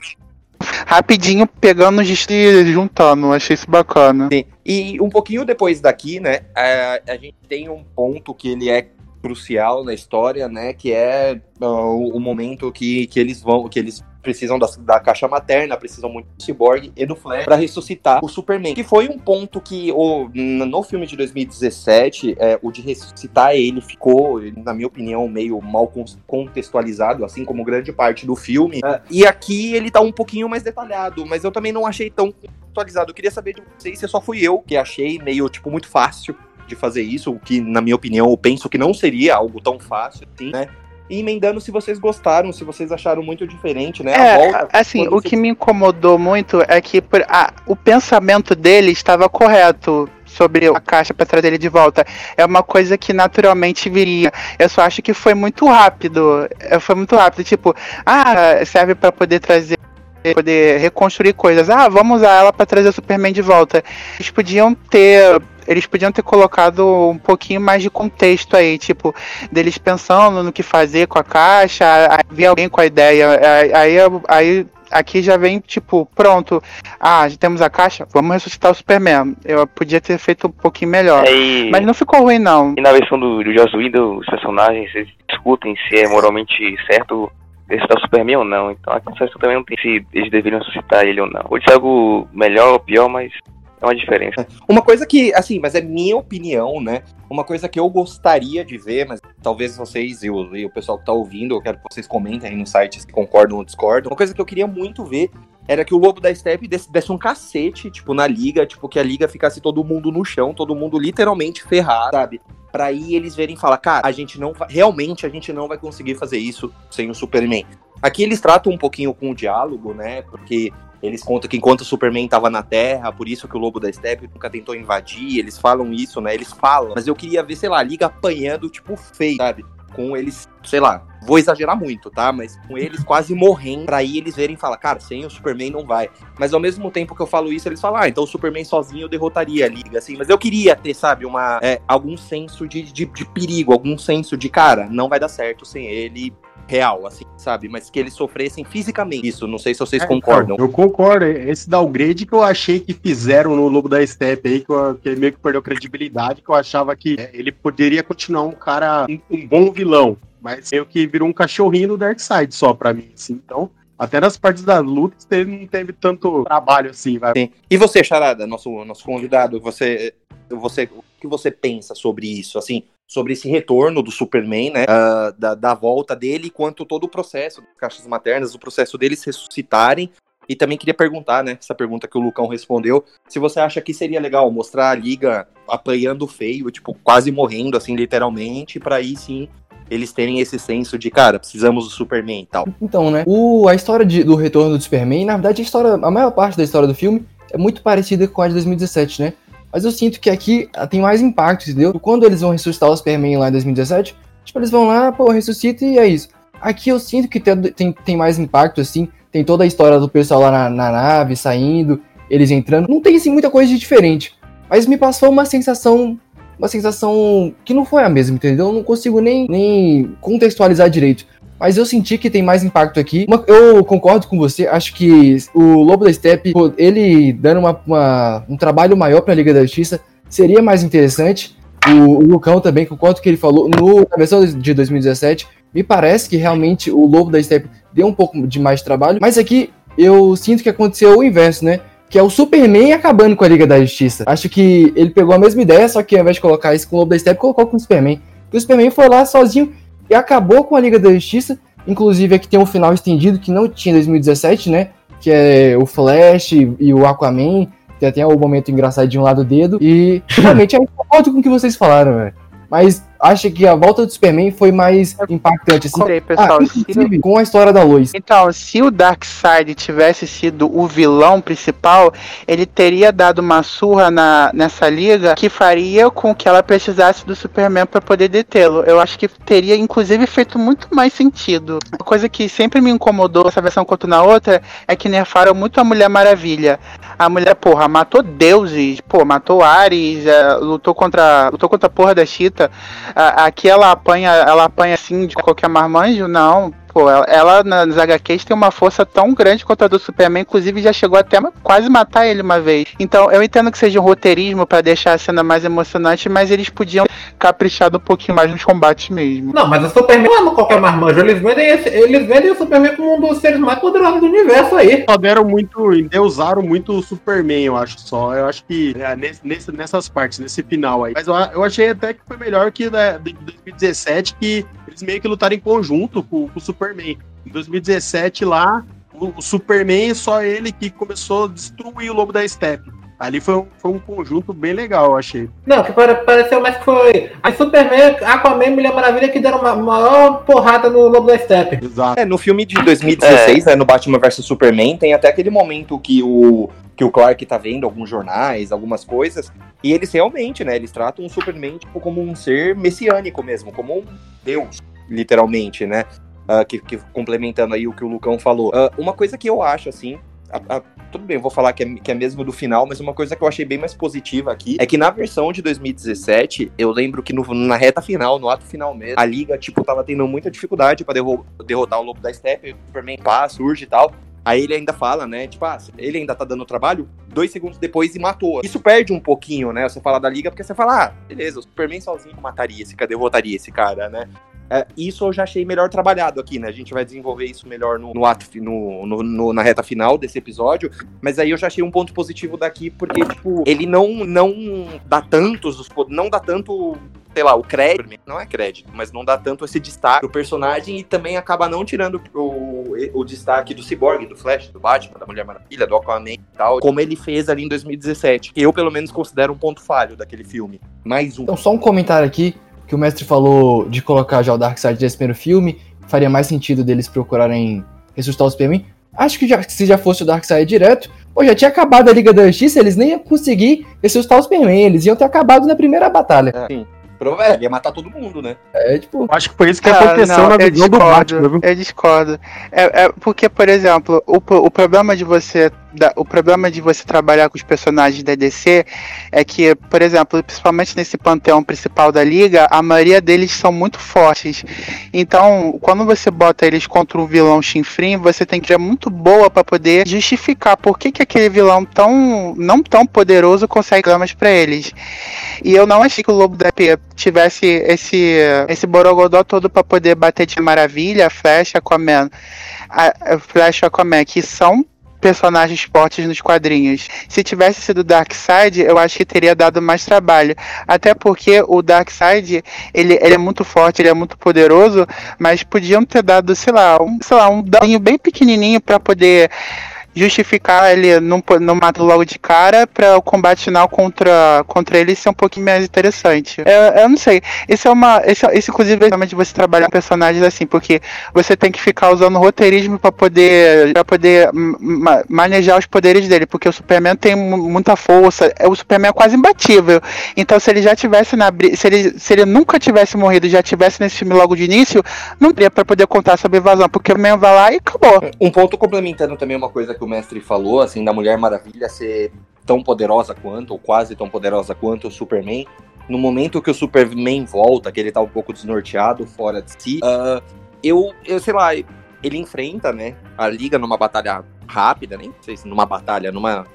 rapidinho pegando e juntando, achei isso bacana. Sim. E um pouquinho depois daqui, né, a, a gente tem um ponto que ele é crucial na história, né, que é uh, o momento que, que eles vão, que eles precisam da, da caixa materna, precisam muito do Cyborg e do Flash para ressuscitar o Superman. Que foi um ponto que o, no filme de 2017, é, o de ressuscitar ele ficou, na minha opinião, meio mal contextualizado, assim como grande parte do filme. É, e aqui ele tá um pouquinho mais detalhado, mas eu também não achei tão contextualizado. Eu queria saber de vocês se só fui eu que achei meio, tipo, muito fácil de fazer isso, o que, na minha opinião, eu penso que não seria algo tão fácil, assim, né? E emendando se vocês gostaram, se vocês acharam muito diferente, né? É, volta, assim, o que me incomodou muito é que ah, o pensamento dele estava correto. sobre a caixa para trazer ele de volta. É uma coisa que naturalmente viria. Eu só acho que foi muito rápido. É, foi muito rápido. Tipo, ah, serve para poder trazer poder reconstruir coisas. Ah, vamos usar ela para trazer o Superman de volta. Eles podiam ter eles podiam ter colocado um pouquinho mais de contexto aí, tipo, deles pensando no que fazer com a caixa, aí vem alguém com a ideia, aí, aí aqui já vem, tipo, pronto, ah, já temos a caixa, vamos ressuscitar o Superman. Eu podia ter feito um pouquinho melhor. Mas não ficou ruim, não. E na versão do, do Joss Whedon, os personagens eles discutem se é moralmente certo ressuscitar o Superman ou não. Então a questão também não tem se eles deveriam ressuscitar ele ou não. Pode ser algo melhor ou pior, mas é uma diferença. Uma coisa que, assim, mas é minha opinião, né? Uma coisa que eu gostaria de ver, mas talvez vocês e o, e o pessoal que tá ouvindo, eu quero que vocês comentem aí no site se concordam ou discordam. Uma coisa que eu queria muito ver era que o Lobo da Steppe desse, desse, um cacete, tipo, na liga, tipo, que a liga ficasse todo mundo no chão, todo mundo literalmente ferrado, sabe? Pra aí eles verem e falar, cara, a gente não vai, realmente a gente não vai conseguir fazer isso sem o Superman. Aqui eles tratam um pouquinho com o diálogo, né? Porque eles contam que enquanto o Superman estava na Terra, por isso que o Lobo da Steppe nunca tentou invadir, eles falam isso, né? Eles falam, mas eu queria ver, sei lá, a Liga apanhando, tipo, feio, sabe? Com eles, sei lá, vou exagerar muito, tá? Mas com eles quase morrendo, pra aí eles verem e falar, cara, sem o Superman não vai. Mas ao mesmo tempo que eu falo isso, eles falam, ah, então o Superman sozinho derrotaria a Liga, assim. Mas eu queria ter, sabe, uma, é, algum senso de, de, de perigo, algum senso de, cara, não vai dar certo sem ele, real, assim, sabe? Mas que eles sofressem fisicamente. Isso, não sei se vocês é, concordam. eu concordo. Esse downgrade que eu achei que fizeram no Lobo da Steppe aí, que, eu, que meio que perdeu credibilidade, que eu achava que é, ele poderia continuar um cara, um, um bom vilão. Mas meio que virou um cachorrinho do Darkseid só pra mim, assim. Então, até nas partes das lutas ele não teve tanto trabalho assim, vai. Sim. E você, Charada, nosso, nosso convidado, você, você, o que você pensa sobre isso? Assim, sobre esse retorno do Superman, né? Uh, da, da volta dele, quanto todo o processo das caixas maternas, o processo deles ressuscitarem. E também queria perguntar, né? Essa pergunta que o Lucão respondeu, se você acha que seria legal mostrar a liga apanhando feio, tipo, quase morrendo, assim, literalmente, para aí sim eles terem esse senso de, cara, precisamos do Superman e tal. Então, né? O, a história de, do retorno do Superman, na verdade, a história, a maior parte da história do filme é muito parecida com a de 2017, né? Mas eu sinto que aqui tem mais impacto, entendeu? Quando eles vão ressuscitar o Superman lá em 2017, tipo, eles vão lá, pô, ressuscita e é isso. Aqui eu sinto que tem, tem, tem mais impacto, assim. Tem toda a história do pessoal lá na, na nave, saindo, eles entrando. Não tem, assim, muita coisa de diferente. Mas me passou uma sensação uma sensação que não foi a mesma, entendeu? Eu não consigo nem, nem contextualizar direito. Mas eu senti que tem mais impacto aqui. Eu concordo com você, acho que o Lobo da Steppe, ele dando uma, uma, um trabalho maior para a Liga da Justiça, seria mais interessante. O, o Lucão também, concordo que ele falou. No, na de 2017, me parece que realmente o Lobo da Steppe deu um pouco de mais trabalho. Mas aqui eu sinto que aconteceu o inverso, né? que é o Superman acabando com a Liga da Justiça. Acho que ele pegou a mesma ideia, só que ao invés de colocar isso com o Lobo da Steppe, colocou com o Superman. E o Superman foi lá sozinho e acabou com a Liga da Justiça. Inclusive aqui tem um final estendido que não tinha em 2017, né? Que é o Flash e o Aquaman. Tem até o momento engraçadinho lá do dedo. E realmente é concordo com o que vocês falaram, velho. Mas acha que a volta do Superman foi mais impactante, assim. Pessoal. Ah, com a história da Lois. Então, se o Darkseid tivesse sido o vilão principal, ele teria dado uma surra na, nessa liga que faria com que ela precisasse do Superman para poder detê-lo. Eu acho que teria, inclusive, feito muito mais sentido. Uma coisa que sempre me incomodou nessa versão quanto na outra é que nerfaram muito a Mulher Maravilha. A mulher, porra, matou deuses, pô, matou Ares, é, lutou contra lutou contra a porra da Chita aqui ela apanha, ela apanha assim de qualquer marmanjo? Não, pô, ela, ela nas HQs tem uma força tão grande quanto a do Superman, inclusive já chegou até quase matar ele uma vez. Então eu entendo que seja um roteirismo para deixar a cena mais emocionante, mas eles podiam caprichar um pouquinho mais nos combates mesmo. Não, mas o Superman não é qualquer marmanjo, eles vendem, esse, eles vendem o Superman como um dos seres mais poderosos do universo aí. Só deram muito, endeusaram muito o Superman, eu acho só. Eu acho que é, nesse, nessas partes, nesse final aí. Mas eu, eu achei até que foi melhor que da, de 2017, que eles meio que lutaram em conjunto com, com o Superman. Em 2017, lá, o, o, Superman, só ele que começou a destruir o Lobo da Steppe. Ali foi um, foi um conjunto bem legal, eu achei. Não, que pare- pareceu mais que foi a Superman, Aquaman e Mulher Maravilha que deram uma maior porrada no Lobo da Steppe. Exato. É, no filme de 2016, né, no Batman vs Superman, tem até aquele momento que o, que o Clark tá vendo alguns jornais, algumas coisas, e eles realmente, né, eles tratam o Superman tipo, como um ser messiânico mesmo, como um deus, literalmente, né, Ah, que, que complementando aí o que o Lucão falou. Ah, uma coisa que eu acho, assim, a- a- tudo bem, eu vou falar que é, que é mesmo do final, mas uma coisa que eu achei bem mais positiva aqui é que na versão de 2017, eu lembro que no- na reta final, no ato final mesmo, a Liga, tipo, tava tendo muita dificuldade pra derro- derrotar o Lobo da Steppe, o Superman pá, surge e tal. Aí ele ainda fala, né? Tipo, ah, ele ainda tá dando trabalho, dois segundos depois e matou. Isso perde um pouquinho, né? Você falar da liga, porque você fala, ah, beleza, o Superman sozinho mataria esse cara, derrotaria esse cara, né? É, isso eu já achei melhor trabalhado aqui, né? A gente vai desenvolver isso melhor no, no ato, no, no- no- na reta final desse episódio. Mas aí eu já achei um ponto positivo daqui, porque, tipo, ele não, não dá tantos, não dá tanto, sei lá, o crédito, não é crédito, mas não dá tanto esse destaque pro personagem e também acaba não tirando o, o destaque do Cyborg, do Flash, do Batman, da Mulher Maravilha, do Aquaman e tal, como ele fez ali em 2017. Que eu, pelo menos, considero um ponto falho daquele filme. Mais um. Então, só um comentário aqui, que o mestre falou de colocar já o Darkseid nesse primeiro filme, faria mais sentido deles procurarem ressuscitar o Superman. Acho que já, se já fosse o Darkseid direto, pô, já tinha acabado a Liga da Justiça, eles nem iam conseguir ressuscitar o Superman, eles iam ter acabado na primeira batalha. Sim. Prova- É, ia matar todo mundo, né? É, tipo, Acho que foi isso que Ah, aconteceu não, na visão do Batman, eu discordo. É, é porque, por exemplo, o, o problema de você da- o problema de você trabalhar com os personagens da DC é que, por exemplo, principalmente nesse panteão principal da liga, a maioria deles são muito fortes. Então, quando você bota eles contra um vilão chinfrim, você tem que ser muito boa para poder justificar por que, que aquele vilão tão não tão poderoso consegue armas para eles. E eu não achei que o Lobo da P tivesse esse esse borogodó todo para poder bater de Maravilha, Flash, Aquaman, a, a Flash e Aquaman, que são personagens fortes nos quadrinhos. Se tivesse sido Darkseid, eu acho que teria dado mais trabalho. Até porque o Darkseid, ele, ele é muito forte, ele é muito poderoso, mas podiam ter dado, sei lá, um, sei lá, um daninho bem pequenininho para poder justificar ele não, não matar logo de cara para o combate final contra, contra ele ser um pouquinho mais interessante. Eu, eu não sei. Isso é uma. Isso, inclusive, é realmente você trabalhar personagens assim, porque você tem que ficar usando roteirismo para poder para poder ma- manejar os poderes dele, porque o Superman tem mu- muita força, é o Superman é quase imbatível. Então se ele já tivesse na se ele se ele nunca tivesse morrido já tivesse nesse filme logo de início, não teria para poder contar sobre a invasão, porque o Superman vai lá e acabou. Um ponto complementando também uma coisa que mestre falou, assim, da Mulher Maravilha ser tão poderosa quanto, ou quase tão poderosa quanto o Superman. No momento que o Superman volta, que ele tá um pouco desnorteado, fora de si, ah, eu, eu sei lá, ele enfrenta, né, a Liga numa batalha rápida, nem sei se numa batalha, numa,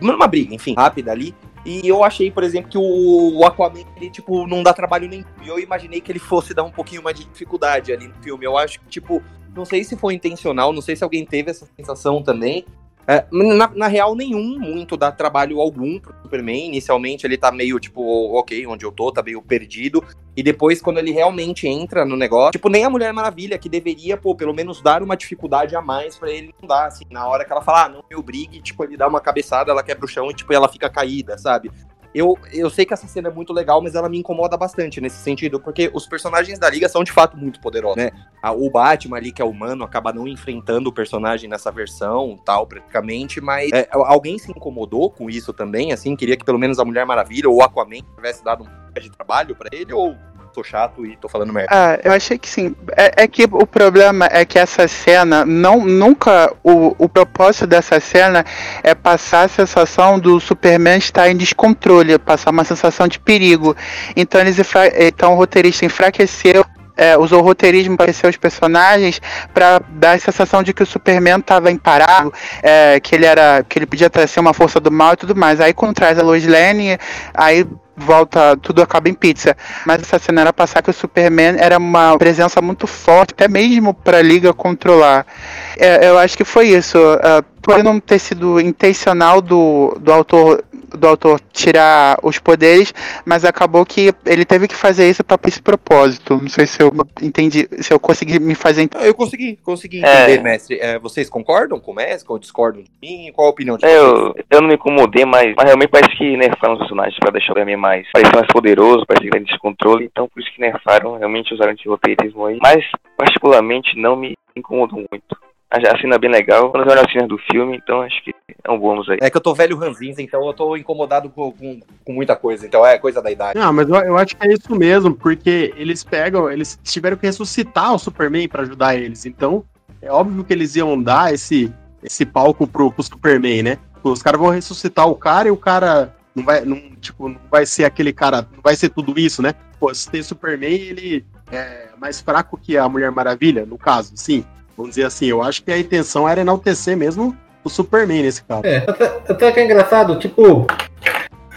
numa briga, enfim, rápida ali. E eu achei, por exemplo, que o, o Aquaman, ele, tipo, não dá trabalho nenhum. E eu imaginei que ele fosse dar um pouquinho mais de dificuldade ali no filme. Eu acho que, tipo, não sei se foi intencional, não sei se alguém teve essa sensação também. É, na, na real, nenhum muito dá trabalho algum pro Superman. Inicialmente ele tá meio tipo, ok, onde eu tô, tá meio perdido. E depois, quando ele realmente entra no negócio, tipo, nem a Mulher Maravilha, que deveria, pô, pelo menos dar uma dificuldade a mais pra ele não dar, assim, na hora que ela fala, ah, não me obrigue, tipo, ele dá uma cabeçada, ela quebra o chão e, tipo, ela fica caída, sabe? Eu, eu sei que essa cena é muito legal, mas ela me incomoda bastante nesse sentido, porque os personagens da Liga são de fato muito poderosos, né? O Batman ali, que é humano, acaba não enfrentando o personagem nessa versão, tal, praticamente, mas é, alguém se incomodou com isso também, assim, queria que pelo menos a Mulher Maravilha ou o Aquaman tivesse dado um de trabalho pra ele, ou sou chato e tô falando merda? Ah, eu achei que sim. É, é que o problema é que essa cena não nunca o, o propósito dessa cena é passar a sensação do Superman estar em descontrole, passar uma sensação de perigo. Então eles então o roteirista enfraqueceu é, usou o roteirismo para aquecer os personagens para dar a sensação de que o Superman estava imparável, é, que ele era que ele podia tra- ser uma força do mal e tudo mais. Aí quando traz a Lois Lane, aí volta, tudo acaba em pizza. Mas essa cena era passar que o Superman era uma presença muito forte, até mesmo para a Liga controlar. É, eu acho que foi isso. Uh, pode não ter sido intencional do, do autor do autor tirar os poderes, mas acabou que ele teve que fazer isso para esse propósito. Não sei se eu entendi, se eu consegui me fazer entender. Eu consegui, consegui É. entender, mestre. É, vocês concordam com o mestre ou discordam de mim? Qual a opinião de É, vocês? eu, eu não me incomodei, mas, mas realmente parece que nerfaram os personagens pra deixar o Superman mais, parecer mais poderoso, parece que tem descontrole, então por isso que nerfaram, realmente usaram esse roteirismo aí. Mas, particularmente, não me incomodou muito. A cena é bem legal, quando eu olho as cenas do filme, então acho que é um bônus aí. É que eu tô velho ranzinza, então eu tô incomodado com, com, com muita coisa. Então é coisa da idade. Não, mas eu, eu acho que é isso mesmo, porque eles pegam, eles tiveram que ressuscitar o Superman pra ajudar eles. Então, é óbvio que eles iam dar esse, esse palco pro, pro Superman, né? Os caras vão ressuscitar o cara e o cara não vai, não, tipo, não vai ser aquele cara, não vai ser tudo isso, né? Pô, se tem Superman, ele é mais fraco que a Mulher Maravilha, no caso, sim. Vamos dizer assim, eu acho que a intenção era enaltecer mesmo o Superman nesse caso. É, até, que é engraçado, tipo.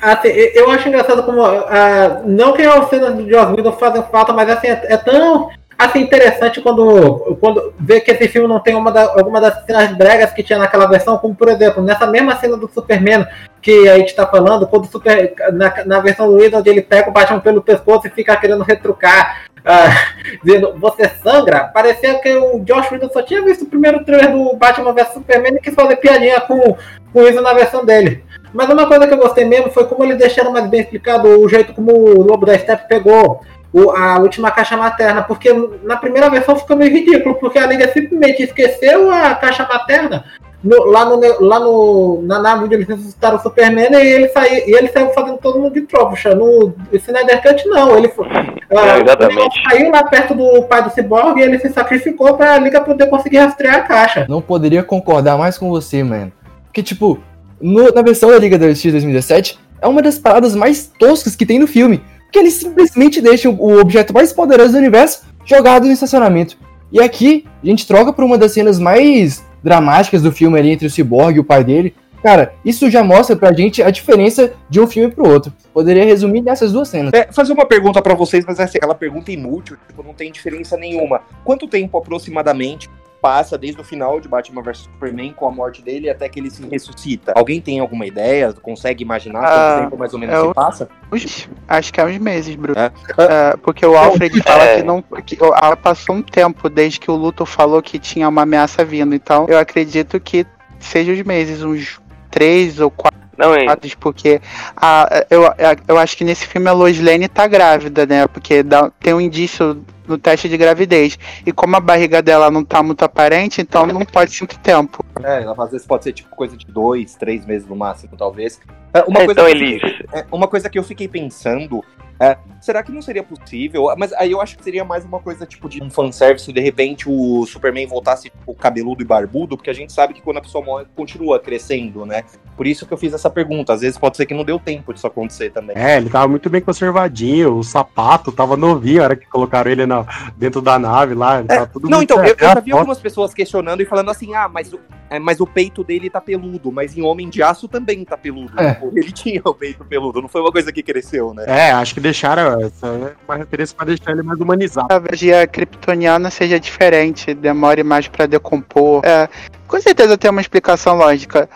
assim, eu acho engraçado como. ah, não que as cenas do Joss Whedon fazem falta, mas assim, é, é tão assim, interessante quando, quando vê que esse filme não tem uma da, alguma das cenas bregas que tinha naquela versão, como por exemplo, nessa mesma cena do Superman que a gente tá falando, quando Super, na, na versão do Whedon, onde ele pega o Batman pelo pescoço e fica querendo retrucar. Ah, dizendo, você sangra? Parecia que o Josh Whedon só tinha visto o primeiro trailer do Batman vs Superman e quis fazer piadinha com, com isso na versão dele. Mas uma coisa que eu gostei mesmo foi como eles deixaram mais bem explicado o jeito como o Lobo da Steppe pegou o- a última caixa materna, porque na primeira versão ficou meio ridículo, porque a Liga simplesmente esqueceu a caixa materna no- lá, no, lá no, na nave onde eles ressuscitaram o Superman e ele, saiu, e ele saiu fazendo todo mundo de trouxa. No Snyder Cut não, ele foi. ah, exatamente. o negócio Saiu lá perto do pai do Cyborg e ele se sacrificou pra Liga poder conseguir rastrear a caixa. Não poderia concordar mais com você, mano. Porque, tipo, no- na versão da Liga da Justiça 2017, é uma das paradas mais toscas que tem no filme. Porque eles simplesmente deixam o objeto mais poderoso do universo jogado no estacionamento. E aqui, a gente troca por uma das cenas mais dramáticas do filme ali entre o Cyborg e o pai dele. Cara, isso já mostra pra gente a diferença de um filme pro outro. Poderia resumir nessas duas cenas. É, fazer uma pergunta pra vocês, mas é aquela pergunta inútil, tipo, não tem diferença nenhuma. Quanto tempo aproximadamente passa desde o final de Batman vs Superman com a morte dele até que ele se ressuscita? Alguém tem alguma ideia? Consegue imaginar quanto Ah, tempo mais ou menos é se passa? Uns- acho que é uns meses, Bruno. É. É, porque o Alfred fala É. que não. Que, passou um tempo desde que o Luthor falou que tinha uma ameaça vindo. Então eu acredito que seja os meses, uns três ou quatro, Não, é, porque a, eu, eu acho que nesse filme a Lois Lane tá grávida, né? Porque dá- tem um indício no teste de gravidez. E como a barriga dela não tá muito aparente, então não pode ser muito tempo. É, às vezes pode ser tipo coisa de dois, três meses no máximo, talvez. É, Uma É, coisa então que é, uma coisa que eu fiquei pensando é, será que não seria possível? Mas aí eu acho que seria mais uma coisa tipo de um fanservice, se de repente o Superman voltasse tipo, cabeludo e barbudo, porque a gente sabe que quando a pessoa morre, continua crescendo, né? Por isso que eu fiz essa pergunta. Às vezes pode ser que não deu tempo disso acontecer também. É, ele tava muito bem conservadinho, o sapato tava novinho, a hora que colocaram ele na- dentro da nave lá. tudo Não, então, eu, eu é, já vi algumas pessoas questionando e falando assim, ah, mas o, é, mas o peito dele tá peludo, mas em Homem de Aço também tá peludo. É. Tipo, Ele tinha o peito peludo, não foi uma coisa que cresceu, né? É, acho que deixaram essa é uma referência pra deixar ele mais humanizado. A magia kryptoniana seja diferente, demore mais pra decompor. É, com certeza tem uma explicação lógica,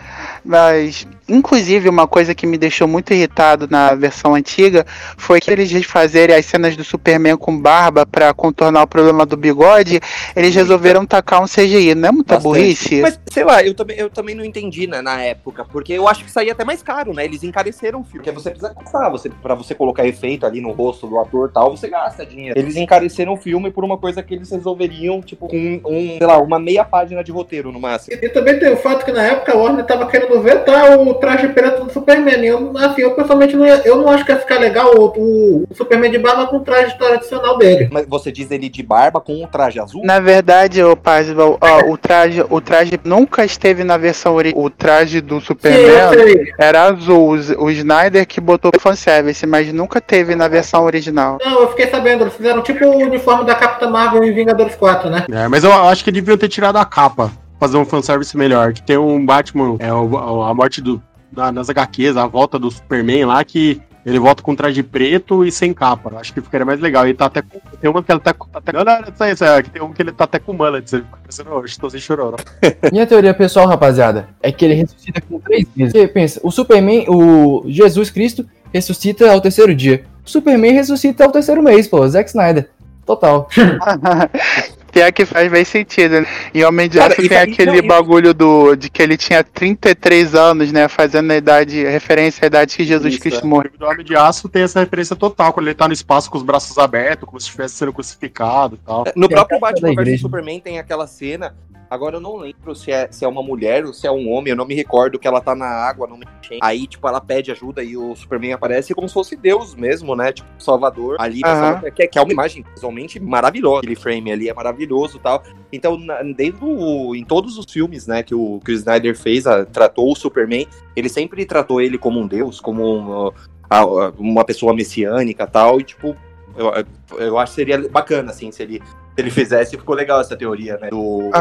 mas inclusive uma coisa que me deixou muito irritado na versão antiga foi que eles fazerem as cenas do Superman com barba pra contornar o problema do bigode, eles resolveram tacar um CGI, não é muita Bastante. burrice? Mas, sei lá, eu também, eu também não entendi, né, na época, porque eu acho que saía até mais caro, né? Eles encareceram o filme, porque você precisa gastar, você, pra você colocar efeito ali no rosto do ator e tal, você gasta dinheiro. Eles encareceram o filme por uma coisa que eles resolveriam, tipo, com um, sei lá, uma meia página de roteiro no máximo. E, e também tem o fato que na época a Warner tava querendo vetar o traje preto do Superman. E eu, assim, eu pessoalmente não, ia- eu não acho que ia ficar legal o, o- o Superman de barba com o traje tradicional dele. Mas você diz ele de barba com um traje azul? Na verdade, ô Parzival, ó, o traje, o traje nunca esteve na versão original. O traje do Sim, Superman sei. era azul. O o Snyder que botou fanservice, mas nunca teve na versão original. Não, eu fiquei sabendo, eles fizeram tipo o uniforme da Capitã Marvel em Vingadores 4, né? É, mas eu acho que deviam ter tirado a capa, fazer um fanservice melhor. Que tem um Batman, é, o- a morte do. Na- nas HQs, a volta do Superman lá, que Ele volta com traje preto e sem capa. Acho que ficaria mais legal. Ele tá até com. Tem uma que ele tá, tá até. Não, não, não, isso aí. Tem um que ele tá até com mullet. Você fica pensando, estou sem chororó. Minha teoria pessoal, rapaziada, é que ele ressuscita com três meses. Porque, pensa, o Superman, o Jesus Cristo, ressuscita ao terceiro dia. O Superman ressuscita ao terceiro mês, pô. Zack Snyder. Total. Pior que faz bem sentido, né? E Homem de Cara, Aço e tem aquele não, bagulho do, de que ele tinha 33 anos, né? Fazendo a idade, referência à idade que Jesus Isso, Cristo é. morreu. O do Homem de Aço tem essa referência total, quando ele tá no espaço com os braços abertos, como se estivesse sendo crucificado e tal. No Tem a próprio Batman vs. Superman tem aquela cena. Agora eu não lembro se é, se é uma mulher ou se é um homem, eu não me recordo que ela tá na água, numa enchente. Aí, tipo, ela pede ajuda e o Superman aparece como se fosse Deus mesmo, né? Tipo, Salvador ali, pra Aham. salvar- que, que é uma imagem visualmente maravilhosa. Aquele frame ali é maravilhoso e tal. Então, na- desde o, em todos os filmes, né, que o, que o Snyder fez, a- tratou o Superman, ele sempre tratou ele como um deus, como um, a- uma pessoa messiânica e tal, e tipo, eu, eu acho que seria bacana, assim, se ele, ele fizesse, ficou legal essa teoria, né, do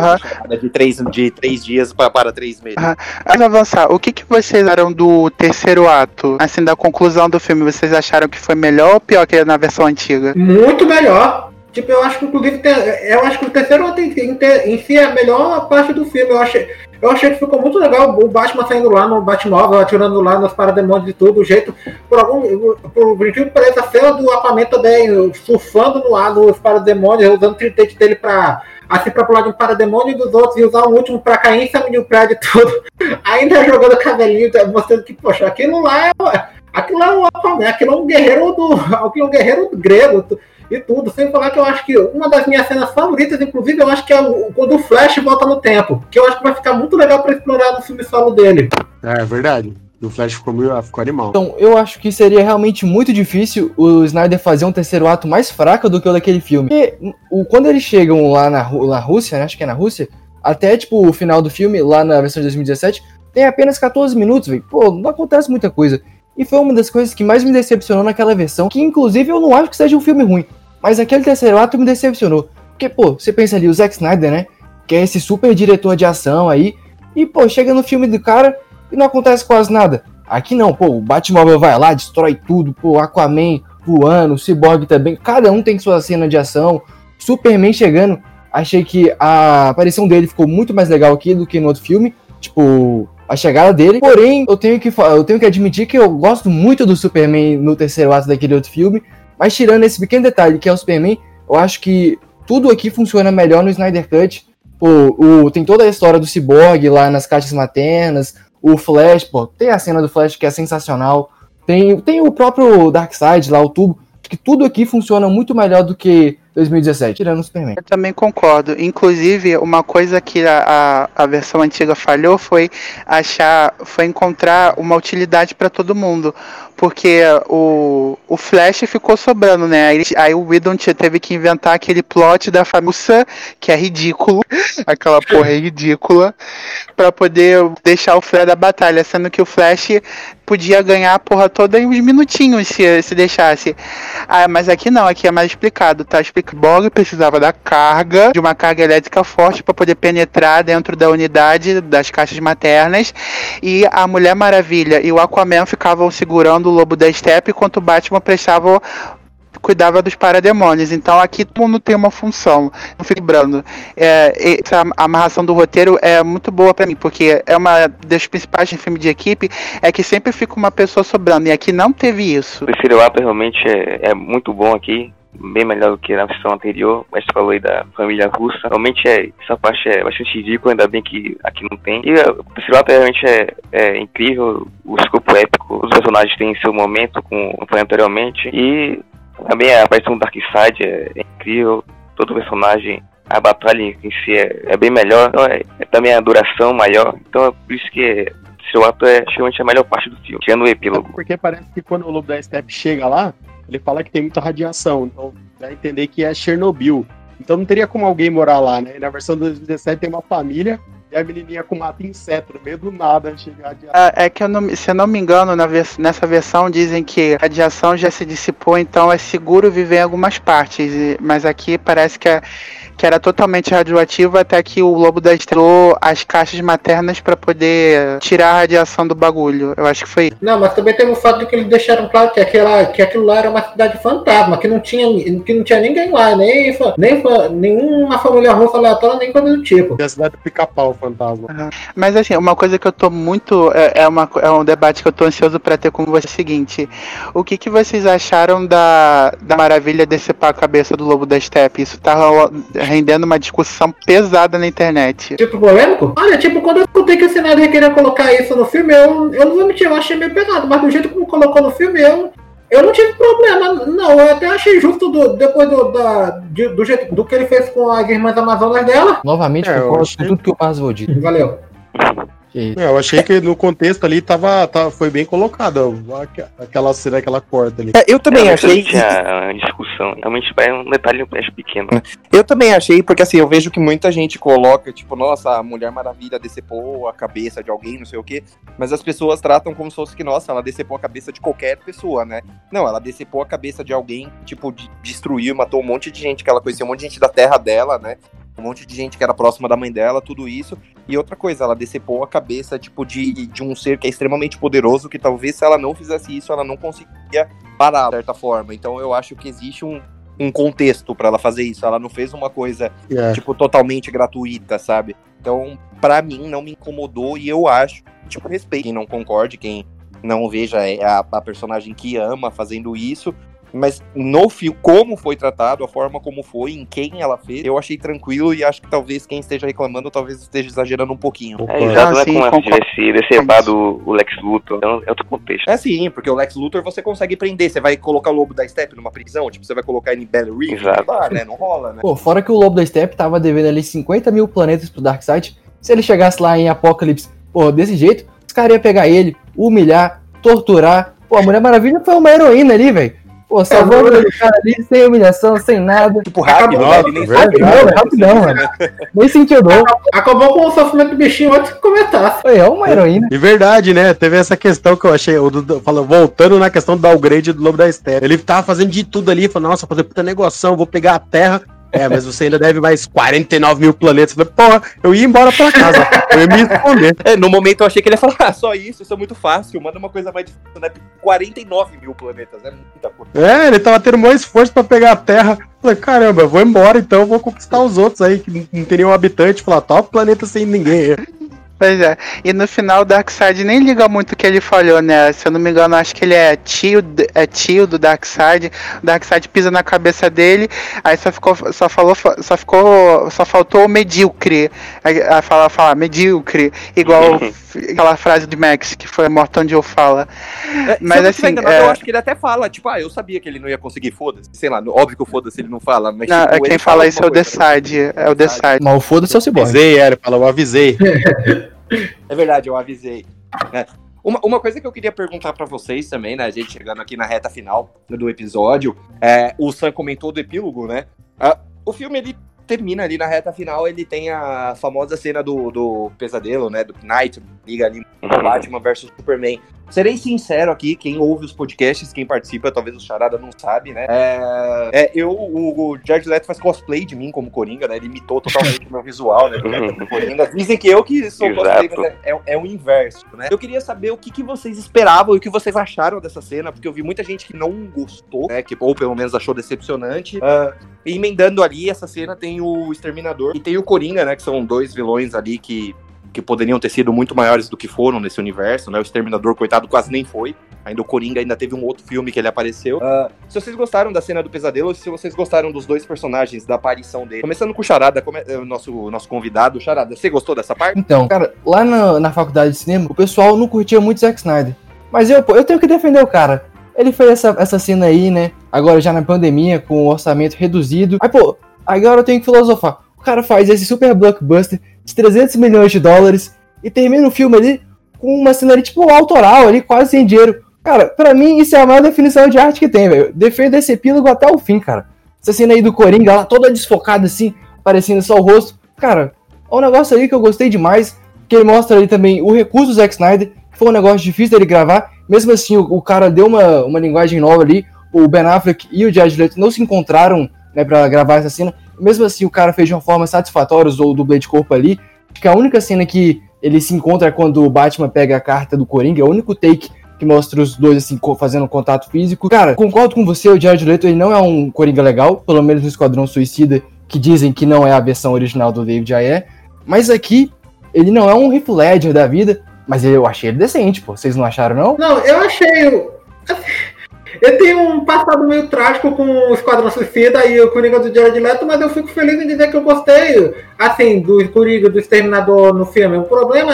de, três, de três dias pra, para três meses. Antes de avançar, o que, que vocês acharam do terceiro ato? Assim, da conclusão do filme, vocês acharam que foi melhor ou pior que na versão antiga? Muito melhor. Tipo, eu acho que inclusive eu acho que o terceiro ato em, em, em si é a melhor parte do filme. Eu achei, eu achei que ficou muito legal o Batman saindo lá no Batmóvel, atirando lá nos parademônios e tudo, o jeito, por algum, por que pareça, a cena do Aquaman também, surfando no ar nos parademônios, usando o tridente dele pra assim pra pular de um parademônio dos outros e usar o último pra cair em cima de um prédio e tudo. Ainda jogando cabelinho, tá mostrando que, poxa, aquilo lá é, aquilo é um Aquaman, aquilo é um guerreiro do. Aquilo é um guerreiro grego e tudo. Sem falar que eu acho que uma das minhas cenas favoritas, inclusive, eu acho que é o, quando o Flash volta no tempo. Que eu acho que vai ficar muito legal pra explorar no filme solo dele. É, é verdade. O Flash ficou, meio, ficou animal. Então, eu acho que seria realmente muito difícil o Snyder fazer um terceiro ato mais fraco do que o daquele filme. Porque o, quando eles chegam lá na, na Rússia, né, acho que é na Rússia, até tipo o final do filme, lá na versão de 2017, tem apenas 14 minutos, velho. Pô, não acontece muita coisa. E foi uma das coisas que mais me decepcionou naquela versão, que inclusive eu não acho que seja um filme ruim. Mas aquele terceiro ato me decepcionou. Porque, pô, você pensa ali, o Zack Snyder, né? Que é esse super diretor de ação aí. E, pô, chega no filme do cara e não acontece quase nada. Aqui não, pô, o Batmóvel vai lá, destrói tudo, pô, Aquaman voando, o Cyborg também, cada um tem sua cena de ação, Superman chegando, achei que a aparição dele ficou muito mais legal aqui do que no outro filme, tipo, a chegada dele, porém, eu tenho que, eu tenho que admitir que eu gosto muito do Superman no terceiro ato daquele outro filme, mas tirando esse pequeno detalhe que é o Superman, eu acho que tudo aqui funciona melhor no Snyder Cut, pô, o, tem toda a história do Cyborg lá nas caixas maternas, o Flash, pô, tem a cena do Flash que é sensacional. Tem, tem o próprio Darkseid lá, o tubo. Acho que tudo aqui funciona muito melhor do que 2017, tirando o Superman. Eu também concordo. Inclusive, uma coisa que a, a, a versão antiga falhou foi achar, foi encontrar uma utilidade para todo mundo. Porque o, o Flash ficou sobrando, né? Aí, aí o Whedon teve que inventar aquele plot da família, que é ridículo. Aquela porra é ridícula. Pra poder deixar o Flash da batalha. Sendo que o Flash podia ganhar a porra toda em uns minutinhos se, se deixasse. Ah, mas aqui não, aqui é mais explicado, tá? Explica. Borg precisava da carga, de uma carga elétrica forte para poder penetrar dentro da unidade das caixas maternas. E a Mulher Maravilha e o Aquaman ficavam segurando o lobo da steppe enquanto o Batman prestava. Cuidava dos parademônios. Então aqui todo mundo tem uma função. Não fica lembrando. É, essa amarração do roteiro é muito boa para mim, porque é uma das principais em filme de equipe, é que sempre fica uma pessoa sobrando. E aqui não teve isso. O ato realmente é, é muito bom aqui, bem melhor do que na versão anterior, mas falou aí da família russa. Realmente é, essa parte é bastante ridícula, ainda bem que aqui não tem. E é, o ato realmente é, é incrível, o escopo épico, os personagens têm seu momento, como eu falei anteriormente, e também a aparição do Darkseid é, é incrível, todo personagem. A batalha em si é, é bem melhor, então é, é também a duração maior, então é por isso que é, terceiro ato é realmente a melhor parte do filme, tirando o epílogo. Porque parece que quando o Lobo da Steppe chega lá, ele fala que tem muita radiação. Então dá a entender que é Chernobyl. Então não teria como alguém morar lá, né? Na versão de 2017 tem uma família. E a menininha com mata inseto no meio do nada chegar de É, é que, eu não, se eu não me engano, na vers- nessa versão dizem que a radiação já se dissipou, então é seguro viver em algumas partes. e- Mas aqui parece que, é, que era totalmente radioativo até que o Lobo da Estrela as caixas maternas para poder tirar a radiação do bagulho. Eu acho que foi isso. Não, mas também teve o fato de que eles deixaram claro que, aquela, que aquilo lá era uma cidade fantasma, que não tinha, que não tinha ninguém lá, nem, nem nenhuma família russa aleatória, nem coisa do tipo. E a cidade do pica-pau, fantasma. Mas assim, uma coisa que eu tô muito. É, é uma, é um debate que eu tô ansioso pra ter com você é o seguinte. O que, que vocês acharam da, da maravilha decepar a cabeça do lobo da steppe? Isso tá rendendo uma discussão pesada na internet. Tipo polêmico? Olha, tipo, quando eu escutei que o Snyder queria colocar isso no filme, eu, eu não vou mentir, eu achei meio pesado, mas do jeito como colocou no filme, eu, eu não tive problema. Não, eu até achei justo do, depois do, da, de- do jeito do que ele fez com as irmãs Amazonas dela. Novamente, É, eu concordo achei- com tudo que o Marvel disse. Valeu. É, eu achei que no contexto ali tava, tava, foi bem colocado. aque- Aquela cena, aquela corta ali. É, eu também achei. Tinha a discussão. Realmente é um detalhe pequeno. Eu também achei, porque assim, eu vejo que muita gente coloca, tipo, nossa, a Mulher Maravilha decepou a cabeça de alguém, não sei o quê, mas as pessoas tratam como se fosse que, nossa, ela decepou a cabeça de qualquer pessoa, né? Não, ela decepou a cabeça de alguém, tipo, de- destruiu matou um monte de gente que ela conhecia, um monte de gente da terra dela, né? Um monte de gente que era próxima da mãe dela, tudo isso. E outra coisa, ela decepou a cabeça, tipo, de, de um ser que é extremamente poderoso, que talvez se ela não fizesse isso, ela não conseguiria parar, de certa forma. Então eu acho que existe um, um contexto pra ela fazer isso. Ela não fez uma coisa, É. tipo, totalmente gratuita, sabe? Então, pra mim, não me incomodou e eu acho, tipo, respeito quem não concorde, quem não veja a, a personagem que ama fazendo isso. Mas no filme, como foi tratado, a forma como foi, em quem ela fez, eu achei tranquilo e acho que talvez quem esteja reclamando talvez esteja exagerando um pouquinho. É exato, não é sim, como se concordo. tivesse decepado o Lex Luthor. É um- é outro contexto. É sim, porque o Lex Luthor você consegue prender. Você vai colocar o Lobo da Steppe numa prisão? Tipo, você vai colocar ele em Belle Reeve? Exato. Não dá, né? Não rola, né? Pô, fora que o Lobo da Steppe tava devendo ali 50 mil planetas pro Darkseid. Se ele chegasse lá em Apocalipse, pô, desse jeito, os caras iam pegar ele, humilhar, torturar. Pô, a Mulher Maravilha foi uma heroína ali, velho. Pô, salvou É, o cara ali, sem humilhação, sem nada. Tipo, rápido, né? Ele nem verdade. sabe. Rapidão, rapidão, mano. Nem sentiu dor. Acabou com o sofrimento do bichinho antes que começasse. Foi é uma heroína. De verdade, né? Teve essa questão que eu achei, o Dudu- falou, voltando na questão do downgrade do Lobo da Steppe. Ele tava fazendo de tudo ali, falou, nossa, fazer puta negociação, vou pegar a Terra. É, mas você ainda deve mais 49 mil planetas. Falei, porra, eu ia embora pra casa. Eu ia me esconder. É, no momento eu achei que ele ia falar, ah, só isso, isso é muito fácil, manda uma coisa mais difícil, né? 49 mil planetas, é muita coisa. É, ele tava tendo mais esforço pra pegar a Terra. Falei, caramba, eu vou embora então, eu vou conquistar os outros aí, que não- não tem nenhum habitante. Falar, top planeta sem ninguém. Pois é. E no final o Darkseid nem liga muito o que ele falhou, né? Se eu não me engano, acho que ele é tio, é tio do Darkseid. O Darkseid pisa na cabeça dele, aí só ficou, só falou, só ficou, só faltou o medíocre. Aí, aí fala, fala, medíocre, igual aquela frase de Max que foi Morton Joe fala. É, Mas eu assim, enganado, é- eu acho que ele até fala, tipo, ah, eu sabia que ele não ia conseguir, foda-se. Sei lá, óbvio que o foda-se ele não fala, mas Não, tipo, é quem fala isso é o né? Decide, é o Decide. Mas o foda-se é o Cyborg. Avisei, ele falou, eu avisei. É verdade, eu avisei. É. Uma, uma coisa que eu queria perguntar pra vocês também, né? A gente chegando aqui na reta final do episódio. É, o Sam comentou do epílogo, né? Ah, o filme ele termina ali na reta final, ele tem a famosa cena do, do pesadelo, né? Do Knight, liga ali Uhum. Batman versus Superman. Serei sincero aqui, quem ouve os podcasts, quem participa, talvez o Charada não sabe, né? É, é, eu, o, o Jared Leto faz cosplay de mim como Coringa, né? Ele imitou totalmente o meu visual, né? Coringa. Dizem que eu que sou Exato. cosplay, mas é, é, é o inverso, né? Eu queria saber o que, que vocês esperavam e o que vocês acharam dessa cena, porque eu vi muita gente que não gostou, né? Que, ou pelo menos achou decepcionante. E emendando ali, essa cena tem o Exterminador e tem o Coringa, né? Que são dois vilões ali que que poderiam ter sido muito maiores do que foram nesse universo, né? O Exterminador, coitado, quase nem foi. Ainda o Coringa ainda teve um outro filme que ele apareceu. Ah, se vocês gostaram da cena do pesadelo, se vocês gostaram dos dois personagens, da aparição dele. Começando com o Charada, come- eh, o nosso, nosso convidado. Charada, você gostou dessa parte? Então, cara, lá na, na faculdade de cinema, o pessoal não curtia muito Zack Snyder. Mas eu, eu tenho que defender o cara. Ele fez essa, essa cena aí, né? Agora já na pandemia, com o orçamento reduzido. Aí, pô, agora eu tenho que filosofar. O cara faz esse super blockbuster de 300 milhões de dólares e termina o filme ali com uma cena tipo, autoral ali, quase sem dinheiro. Cara, pra mim isso é a maior definição de arte que tem, velho. Defendo esse epílogo até o fim, cara. Essa cena aí do Coringa, lá toda desfocada assim, parecendo só o rosto. Cara, é um negócio ali que eu gostei demais, que ele mostra ali também o recurso do Zack Snyder, que foi um negócio difícil dele gravar, mesmo assim o, o cara deu uma, uma linguagem nova ali, o Ben Affleck e o Jared Leto não se encontraram né, para gravar essa cena, mesmo assim o cara fez de uma forma satisfatória, usou o dublê de corpo ali, acho que a única cena que ele se encontra é quando o Batman pega a carta do Coringa, é o único take que mostra os dois assim fazendo contato físico. Cara, concordo com você, o Jared Leto ele não é um Coringa legal, pelo menos no Esquadrão Suicida, que dizem que não é a versão original do David Ayer, mas aqui ele não é um Heath Ledger da vida, mas eu achei ele decente, pô. Vocês não acharam não? Não, eu achei ele tem um passado meio trágico com o Esquadrão Suicida e o Coringa do Jared Leto, mas eu fico feliz em dizer que eu gostei, assim, do Coringa do Exterminador no filme. O problema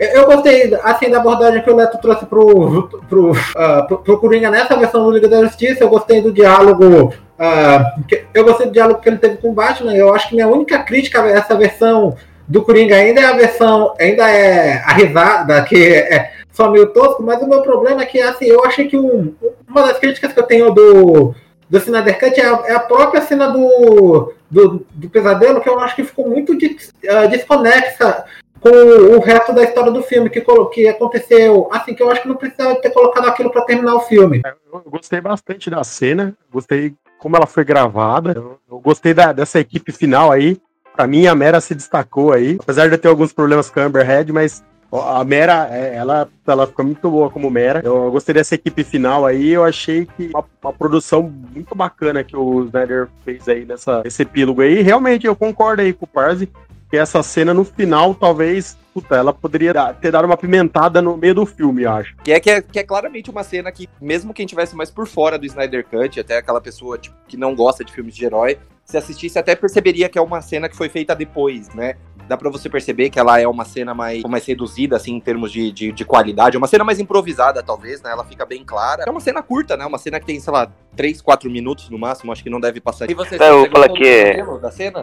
é, eu gostei, assim, da abordagem que o Leto trouxe pro, pro, uh, pro, pro Coringa nessa versão do Liga da Justiça. Eu gostei do diálogo, uh, eu gostei do diálogo que ele teve com o Batman. Eu acho que minha única crítica a essa versão do Coringa ainda é a versão, ainda é a risada, que é, só meio tosco, mas o meu problema é que, assim, eu achei que um, uma das críticas que eu tenho do, do Snyder Cut é a, é a própria cena do, do, do, pesadelo, que eu acho que ficou muito des, uh, desconexa com o resto da história do filme, que, que aconteceu, assim, que eu acho que não precisava ter colocado aquilo para terminar o filme. É, eu gostei bastante da cena, gostei como ela foi gravada, eu, eu gostei da, dessa equipe final aí, Pra mim, a Mera se destacou aí. Apesar de eu ter alguns problemas com a Amber Head, mas a Mera, é, ela, ela ficou muito boa como Mera. Eu gostei dessa equipe final aí. Eu achei que uma, uma produção muito bacana que o Snyder fez aí nessa, nesse epílogo aí. Realmente, eu concordo aí com o Parzi que essa cena no final, talvez, puta, ela poderia ter dado uma pimentada no meio do filme, eu acho. Que é, que é, que é claramente uma cena que, mesmo quem tivesse mais por fora do Snyder Cut, até aquela pessoa tipo, que não gosta de filmes de herói, se assistisse até perceberia que é uma cena que foi feita depois, né? Dá pra você perceber que ela é uma cena mais, mais reduzida, assim, em termos de, de, de qualidade. É uma cena mais improvisada, talvez, né? Ela fica bem clara. É uma cena curta, né? Uma cena que tem, sei lá, 3, 4 minutos no máximo. Acho que não deve passar. E você, não, eu vou falar que é...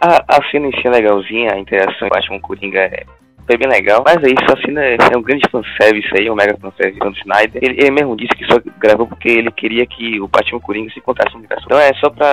A, a cena em si é legalzinha, a interação com o Batman Coringa é foi bem legal. Mas é isso, assim, né, é um grande fanservice aí, um mega fanservice do Snyder. Ele, ele, mesmo disse que só gravou porque ele queria que o Batman Coringa se encontrasse no universo. Então é só pra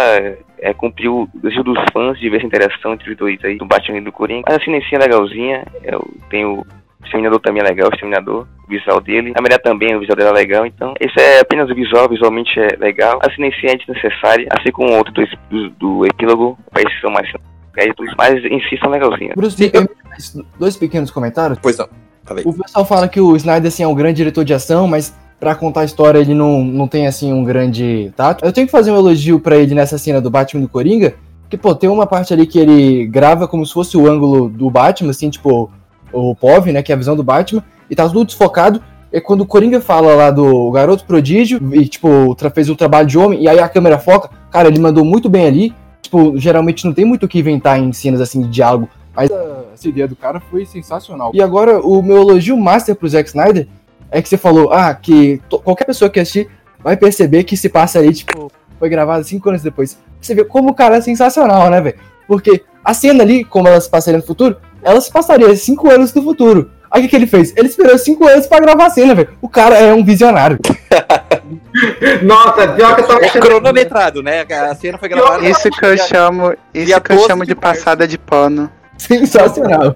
é, cumprir o desejo dos fãs de ver essa interação entre os dois aí, do Batman e do Coringa. Mas assim, é legalzinha. Eu tenho o Exterminador também é legal, o Exterminador, o visual dele. A mulher também, o visual dela é legal. Então, esse é apenas o visual, visualmente é legal. A cinencia é desnecessária, assim como o outro do, do, do epílogo, para esses são mais créditos, mas em si são legalzinhos. Bruce, Sim, eu... dois pequenos comentários. Pois não. Falei. O pessoal fala que o Snyder assim, é um grande diretor de ação, mas para contar a história ele não, não tem assim um grande tato. Eu tenho que fazer um elogio para ele nessa cena do Batman do Coringa, que pô, tem uma parte ali que ele grava como se fosse o ângulo do Batman, assim, tipo o POV, né, que é a visão do Batman, e tá tudo desfocado. É quando o Coringa fala lá do garoto prodígio e tipo fez o trabalho de homem e aí a câmera foca, cara, ele mandou muito bem ali tipo, geralmente não tem muito o que inventar em cenas assim de diálogo. Mas essa ideia do cara foi sensacional. E agora, o meu elogio master pro Zack Snyder é que você falou, ah, que qualquer pessoa que assistir vai perceber que se passa ali, tipo, foi gravado cinco anos depois. Você vê como o cara é sensacional, né, velho? Porque a cena ali, como ela se passaria no futuro, ela se passaria cinco anos no futuro. Aí o que, que ele fez? Ele esperou cinco anos pra gravar a cena, velho. O cara é um visionário. Nossa, pior que eu tava é cronometrado, né? A cena foi gravada. Isso que eu chamo, isso que eu chamo de, passada de pano. Sensacional.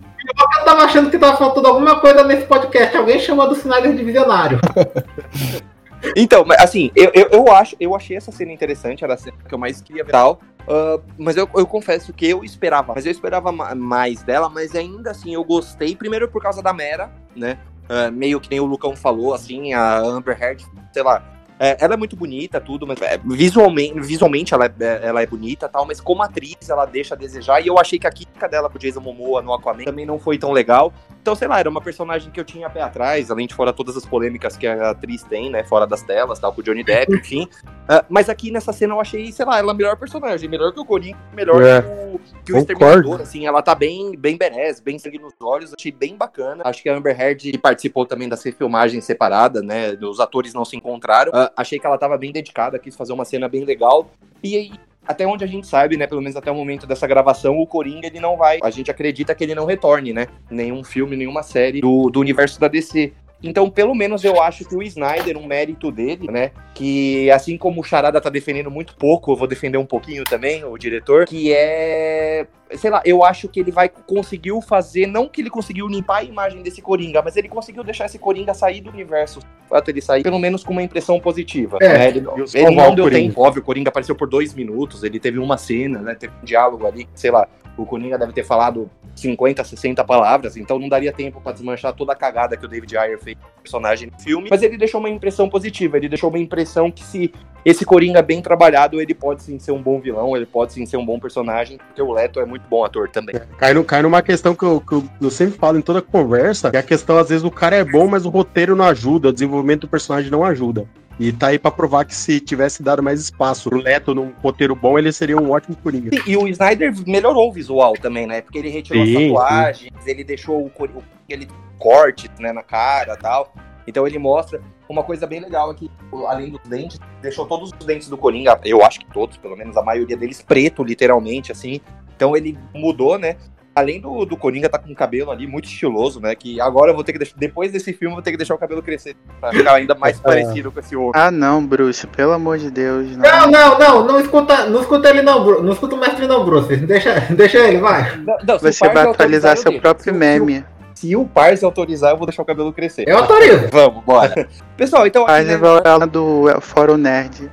Eu tava achando que tava faltando alguma coisa nesse podcast. Alguém chamou do Snyder de visionário. Então, assim, eu, eu, eu, acho, eu achei essa cena interessante, era a cena que eu mais queria ver tal. Uh, mas eu, eu confesso que eu esperava, mas eu esperava mais dela, mas ainda assim eu gostei, primeiro por causa da Mera, né? Uh, meio que nem o Lucão falou, assim, a Amber Heard, sei lá, é, ela é muito bonita, tudo, mas é, visualmente, visualmente ela, é, ela é bonita tal, mas como atriz ela deixa a desejar. E eu achei que a química dela com o Jason Momoa no Aquaman também não foi tão legal. Então, sei lá, era uma personagem que eu tinha pé atrás, além de fora todas as polêmicas que a atriz tem, né, fora das telas, tal, com o Johnny Depp, enfim. Uh, mas aqui nessa cena eu achei, sei lá, ela a melhor personagem, melhor que o Coringa, melhor é. que o, que o Exterminador, assim, ela tá bem, bem berés, bem sangue nos olhos, achei bem bacana. Acho que a Amber Heard participou também das refilmagens separadas, né, os atores não se encontraram. Uh, achei que ela tava bem dedicada, quis fazer uma cena bem legal. E aí, até onde a gente sabe, né, pelo menos até o momento dessa gravação, o Coringa ele não vai, a gente acredita que ele não retorne, né? Nenhum filme, nenhuma série do, do universo da DC. Então, pelo menos eu acho que o Snyder, um mérito dele, né, que assim como o Charada tá defendendo muito pouco, eu vou defender um pouquinho também, o diretor, que é. Sei lá, eu acho que ele vai conseguiu fazer, não que ele conseguiu limpar a imagem desse Coringa, mas ele conseguiu deixar esse Coringa sair do universo. Fato ele sair, pelo menos com uma impressão positiva. É. né? Ele, ele não deu Coringa. tempo, óbvio, o Coringa apareceu por dois minutos, ele teve uma cena, né? Teve um diálogo ali, sei lá. O Coringa deve ter falado 50, 60 palavras, então não daria tempo pra desmanchar toda a cagada que o David Ayer fez no personagem no filme. Mas ele deixou uma impressão positiva, ele deixou uma impressão que se esse Coringa bem trabalhado, ele pode sim ser um bom vilão, ele pode sim ser um bom personagem, porque o Leto é muito bom ator também. Cai, no, cai numa questão que eu, que eu- sempre falo em toda conversa, que a questão, às vezes, o cara é bom, mas o roteiro não ajuda, o desenvolvimento do personagem não ajuda. E tá aí pra provar que se tivesse dado mais espaço pro Leto num roteiro bom, ele seria um ótimo Coringa. E o Snyder melhorou o visual também, né? Porque ele retirou Sim, as sim. tatuagens, ele deixou o- ele corte né, na cara e tal. Então ele mostra uma coisa bem legal aqui, além dos dentes, deixou todos os dentes do Coringa, eu acho que todos, pelo menos a maioria deles, preto, literalmente, assim. Então ele mudou, né? Além do, do Coringa tá com o cabelo ali muito estiloso, né? Que agora eu vou ter que deixar. Depois desse filme, eu vou ter que deixar o cabelo crescer pra ficar ainda mais parecido com esse outro. Ah, não, Bruce, pelo amor de Deus. Não, Não. não, não, não escuta, não escuta ele não, Bru- não escuta o mestre não, Bruce. Deixa, deixa ele, vai. Não, não, Você vai atualizar eu seu próprio Se o- meme. Se o Parse autorizar, eu vou deixar o cabelo crescer. Eu autorizo. Vamos, bora. Pessoal, então Faz né, ela do é, Fórum Nerd.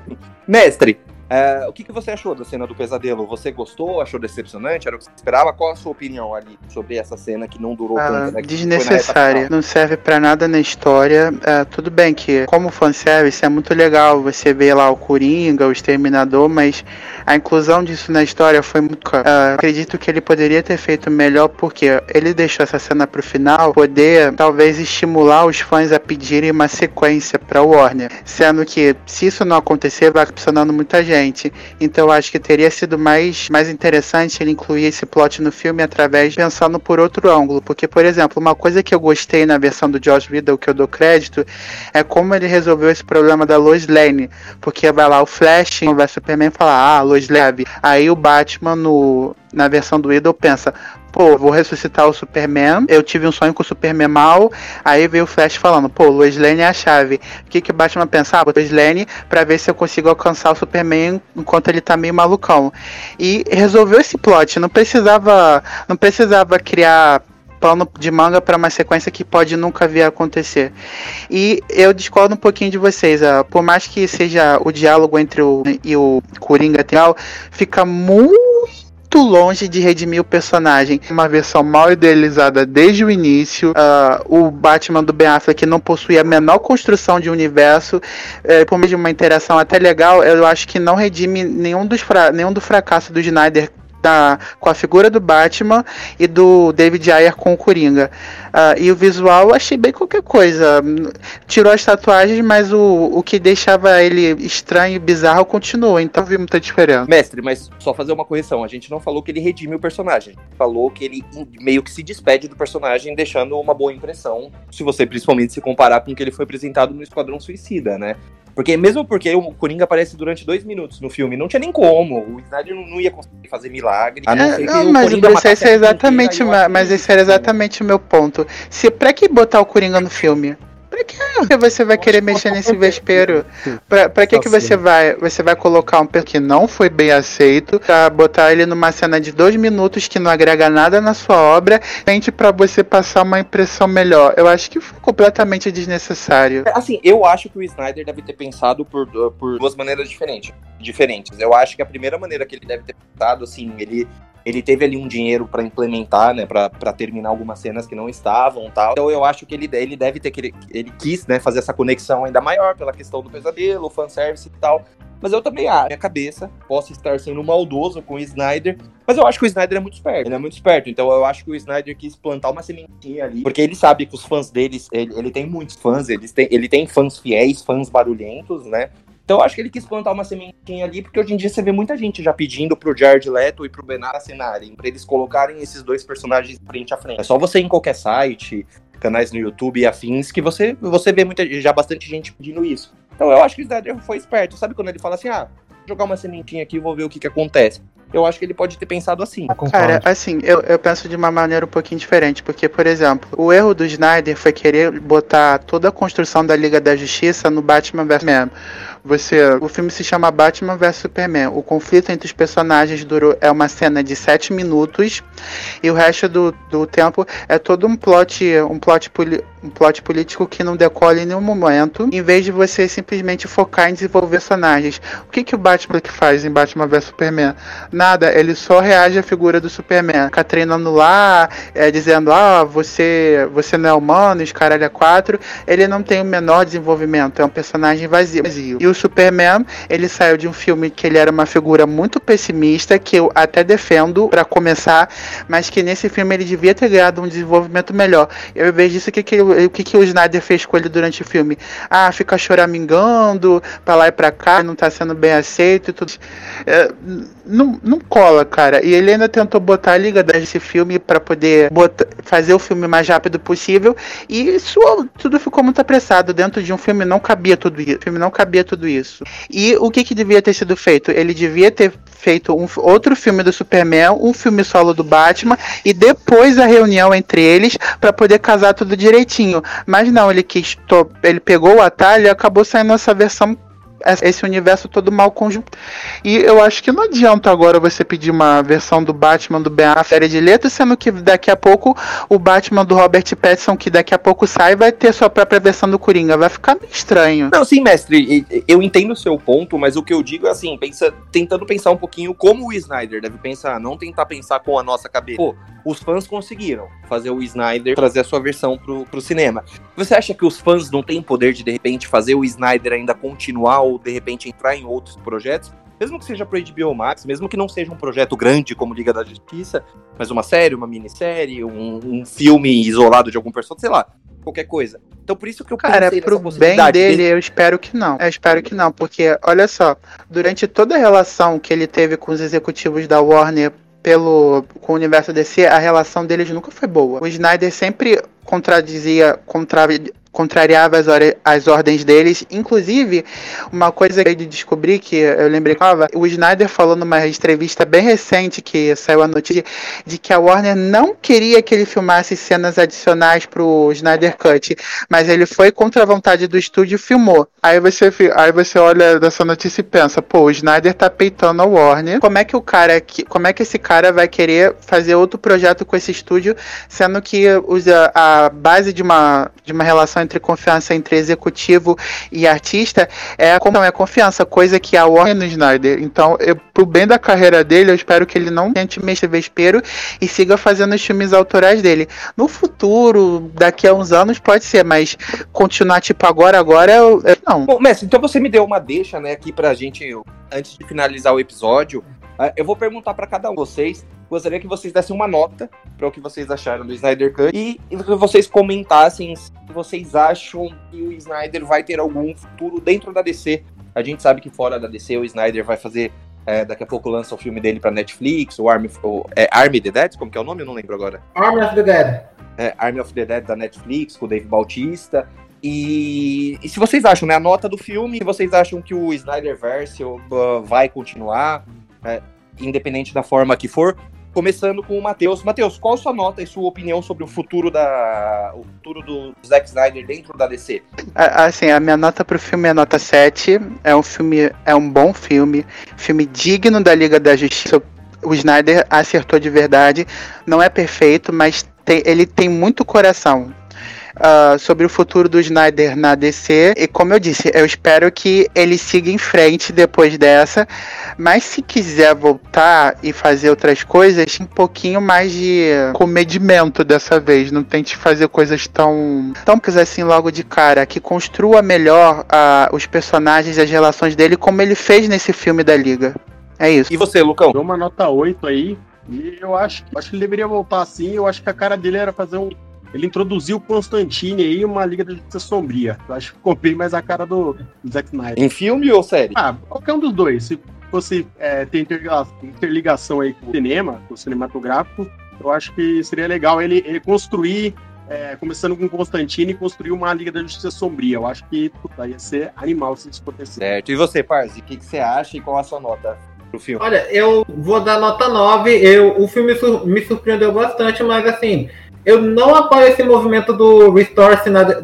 mestre, é, o que, que você achou da cena do pesadelo? Você gostou? Achou decepcionante? Era o que você esperava? Qual a sua opinião ali sobre essa cena que não durou Ah, tanto? Né, desnecessária. Não serve pra nada na história. É, tudo bem que, como fanservice, é muito legal você ver lá o Coringa, o Exterminador, mas a inclusão disso na história foi muito. ah, acredito que ele poderia ter feito melhor porque ele deixou essa cena pro final poder talvez estimular os fãs a pedirem uma sequência pra Warner. Sendo que, se isso não acontecer, vai pressionando muita gente. Então eu acho que teria sido mais, mais interessante ele incluir esse plot no filme através pensando por outro ângulo. Porque, por exemplo, uma coisa que eu gostei na versão do Josh Riddle que eu dou crédito é como ele resolveu esse problema da Lois Lane. Porque vai lá o Flash, vai Superman e fala, ah, Lois Lane. Aí o Batman no, na versão do Riddle pensa, pô, vou ressuscitar o Superman. Eu tive um sonho com o Superman mal. Aí veio o Flash falando, pô, Lois Lane é a chave. O que, que o Batman pensava? Lois Lane pra ver se eu consigo alcançar o Superman enquanto ele tá meio malucão. E resolveu esse plot. Não precisava, não precisava criar pano de manga para uma sequência que pode nunca vir a acontecer. E eu discordo um pouquinho de vocês. ah, por mais que seja o diálogo entre o e o Coringa tal, fica muito longe de redimir o personagem. Uma versão mal idealizada desde o início. ah, o Batman do Ben Affleck não possui a menor construção de universo. eh, por meio de uma interação até legal, eu acho que não redime nenhum, dos nenhum do fracasso do Snyder da- com a figura do Batman e do David Ayer com o Coringa. Ah, e o visual eu achei bem qualquer coisa. Tirou as tatuagens, mas o, o que deixava ele estranho e bizarro continua. Então vi muita diferença. Mestre, mas só fazer uma correção. A gente não falou que ele redime o personagem. A gente falou que ele meio que se despede do personagem, deixando uma boa impressão. Se você principalmente se comparar com o que ele foi apresentado no Esquadrão Suicida, né? Porque mesmo porque o Coringa aparece durante dois minutos no filme, não tinha nem como. O Snyder não, ia conseguir fazer milagre. A não É, não, o mas Coringa matasse esse é exatamente, mas esse era exatamente o meu ponto. Se pra que botar o Coringa no filme? Pra que você vai querer mexer nesse vespeiro? Pra, pra que, que Só você vai, você vai colocar um que não foi bem aceito, pra botar ele numa cena de dois minutos que não agrega nada na sua obra, somente pra você passar uma impressão melhor? Eu acho que foi completamente desnecessário. Assim, eu acho que o Snyder deve ter pensado por, por duas maneiras diferentes. diferentes. Eu acho que a primeira maneira que ele deve ter pensado, assim, ele, ele teve ali um dinheiro pra implementar, né, pra terminar algumas cenas que não estavam tal. Então eu acho que ele, ele deve ter, querer- ele quis, né, fazer essa conexão ainda maior pela questão do pesadelo, fanservice e tal. Mas eu também acho, minha cabeça, posso estar sendo maldoso com o Snyder, mas eu acho que o Snyder é muito esperto. Ele é muito esperto. Então eu acho que o Snyder quis plantar uma sementinha ali. Porque ele sabe que os fãs deles, ele, ele tem muitos fãs, eles têm, ele tem fãs fiéis, fãs barulhentos, né? Então eu acho que ele quis plantar uma sementinha ali, porque hoje em dia você vê muita gente já pedindo pro Jared Leto e pro Ben Affleck assinarem, pra eles colocarem esses dois personagens frente a frente. É só você ir em qualquer site, canais no YouTube e afins, que você, você vê muita, já bastante gente pedindo isso. Então eu acho que o Snyder foi esperto. Sabe quando ele fala assim, ah, vou jogar uma sementinha aqui e vou ver o que que acontece. eu acho que ele pode ter pensado assim. Cara, assim, eu, eu penso de uma maneira um pouquinho diferente, porque, por exemplo, o erro do Snyder foi querer botar toda a construção da Liga da Justiça no Batman vs Superman. Você, o filme se chama Batman vs Superman. O conflito entre os personagens durou é uma cena de 7 minutos e o resto do, do tempo é todo um plot, um plot, um plot político que não decola em nenhum momento, em vez de você simplesmente focar em desenvolver personagens. O que, que o Batman que faz em Batman vs Superman? Nada, ele só reage à figura do Superman. Fica treinando lá, é, dizendo, ah, você, você não é humano, os caralho é quatro. Ele não tem o menor desenvolvimento, é um personagem vazio. E o Superman, ele saiu de um filme que ele era uma figura muito pessimista, que eu até defendo para começar, mas que nesse filme ele devia ter ganhado um desenvolvimento melhor. Eu vejo isso, que, que, o que, que o Snyder fez com ele durante o filme? Ah, fica choramingando pra lá e pra cá, não tá sendo bem aceito e tudo. É, não, não cola, cara. E ele ainda tentou botar a liga desse filme para poder botar, fazer o filme mais rápido possível. E isso tudo ficou muito apressado. Dentro de um filme não cabia tudo isso. O filme não cabia tudo isso. E o que, que devia ter sido feito? Ele devia ter feito um, outro filme do Superman, um filme solo do Batman e depois a reunião entre eles para poder casar tudo direitinho. Mas não, ele quis, ele pegou o atalho e acabou saindo essa versão esse universo todo mal conjunto. E eu acho que não adianta agora você pedir uma versão do Batman do Ben Affleck de letra, sendo que daqui a pouco o Batman do Robert Pattinson, que daqui a pouco sai, vai ter sua própria versão do Coringa. Vai ficar meio estranho. Não, sim, mestre, eu entendo o seu ponto, mas o que eu digo é assim, pensa, tentando pensar um pouquinho como o Snyder deve pensar, não tentar pensar com a nossa cabeça. Pô, os fãs conseguiram fazer o Snyder trazer a sua versão pro, pro cinema. Você acha que os fãs não têm poder de, de repente, fazer o Snyder ainda continuar ou, de repente, entrar em outros projetos? Mesmo que seja pro HBO Max, mesmo que não seja um projeto grande como Liga da Justiça, mas uma série, uma minissérie, um, um filme isolado de algum personagem, sei lá, qualquer coisa. Então por isso que eu Cara, pro bem dele, eu espero que não. Eu espero que não, porque olha só, durante toda a relação que ele teve com os executivos da Warner pelo com o universo DC, a relação deles nunca foi boa. O Snyder sempre contradizia, contra, contrariava as, as ordens deles. Inclusive, uma coisa que eu descobri que eu lembrei que o Snyder falou numa entrevista bem recente que saiu a notícia de que a Warner não queria que ele filmasse cenas adicionais pro Snyder Cut, mas ele foi contra a vontade do estúdio e filmou. Aí você, aí você olha dessa notícia e pensa, pô, o Snyder tá peitando a Warner. Como é que o cara, como é que esse cara vai querer fazer outro projeto com esse estúdio, sendo que usa a base de uma de uma relação entre confiança entre executivo e artista é como é confiança, coisa que a no Snyder. Então, eu, pro bem da carreira dele, eu espero que ele não tente mexer vespeiro e siga fazendo os filmes autorais dele. No futuro, daqui a uns anos, pode ser, mas continuar tipo agora, agora, eu, eu não. Bom, Messi, então você me deu uma deixa, né, aqui pra gente, antes de finalizar o episódio, ah, eu vou perguntar para cada um de vocês. Gostaria que vocês dessem uma nota para o que vocês acharam do Snyder Cut e que vocês comentassem se vocês acham que o Snyder vai ter algum futuro dentro da DC. A gente sabe que fora da DC o Snyder vai fazer é, daqui a pouco lança o filme dele para Netflix, o Army, o, é, Army the Dead, como que é o nome? Eu não lembro agora. Army of the Dead. É, Army of the Dead da Netflix, com o Dave Bautista. E, e, se vocês acham, né, a nota do filme, se vocês acham que o Snyderverse uh, vai continuar, é, independente da forma que for. Começando com o Matheus. Matheus, qual sua nota e sua opinião sobre o futuro da o futuro do Zack Snyder dentro da DC? Assim, a minha nota pro filme é nota 7. É um filme, é um bom filme, filme digno da Liga da Justiça. O Snyder acertou de verdade. Não é perfeito, mas tem, ele tem muito coração uh, sobre o futuro do Snyder na DC. E como eu disse, eu espero que ele siga em frente depois dessa. Mas se quiser voltar e fazer outras coisas, um pouquinho mais de comedimento dessa vez. Não tente fazer coisas tão. tão assim logo de cara. Que construa melhor uh, os personagens e as relações dele, como ele fez nesse filme da Liga. É isso. E você, Lucão? Dou uma nota 8 aí. E eu acho, acho que ele deveria voltar assim. Eu acho que a cara dele era fazer um ele introduziu o Constantine aí, uma Liga da Justiça Sombria. Eu acho que ficou bem mais a cara do, do Zack Snyder. Em filme ou série? Ah, qualquer um dos dois. Se fosse é, ter interligação aí com o cinema, com o cinematográfico, eu acho que seria legal ele, ele construir, é, começando com Constantine, construir uma Liga da Justiça Sombria. Eu acho que puta, ia ser animal se isso acontecer. Certo. E você, Parzi, o que, que você acha e qual a sua nota pro filme? Olha, eu vou dar nota 9. Eu, o filme sur- me surpreendeu bastante, mas assim, eu não apoio esse movimento do Restore The Snyder,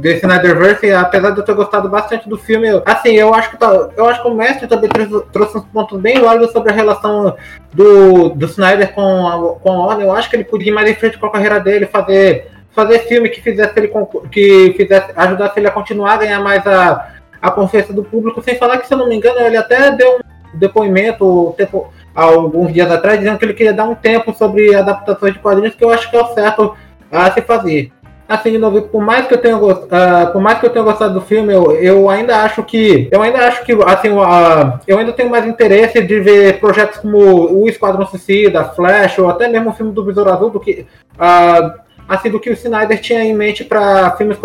The Snyderverse, apesar de eu ter gostado bastante do filme. eu- assim, eu acho que, tá- eu acho que o mestre também trouxe, uns pontos bem válidos sobre a relação do, do Snyder com a, com a Warner. Eu acho que ele podia ir mais em frente com a carreira dele, fazer, fazer filme que fizesse ele que fizesse, ajudasse ele a continuar a ganhar mais a, a confiança do público, sem falar que, se eu não me engano, ele até deu um depoimento tempo, alguns dias atrás, dizendo que ele queria dar um tempo sobre adaptações de quadrinhos, que eu acho que é o certo a se fazer. Assim, de novo, por mais que eu tenha, ah, por mais que eu tenha gostado do filme, eu, eu ainda acho que. Eu ainda acho que, assim, ah, eu ainda tenho mais interesse de ver projetos como o Esquadrão Suicida, Flash, ou até mesmo o filme do Besouro Azul, do que. ah, assim, do que o Snyder tinha em mente para filmes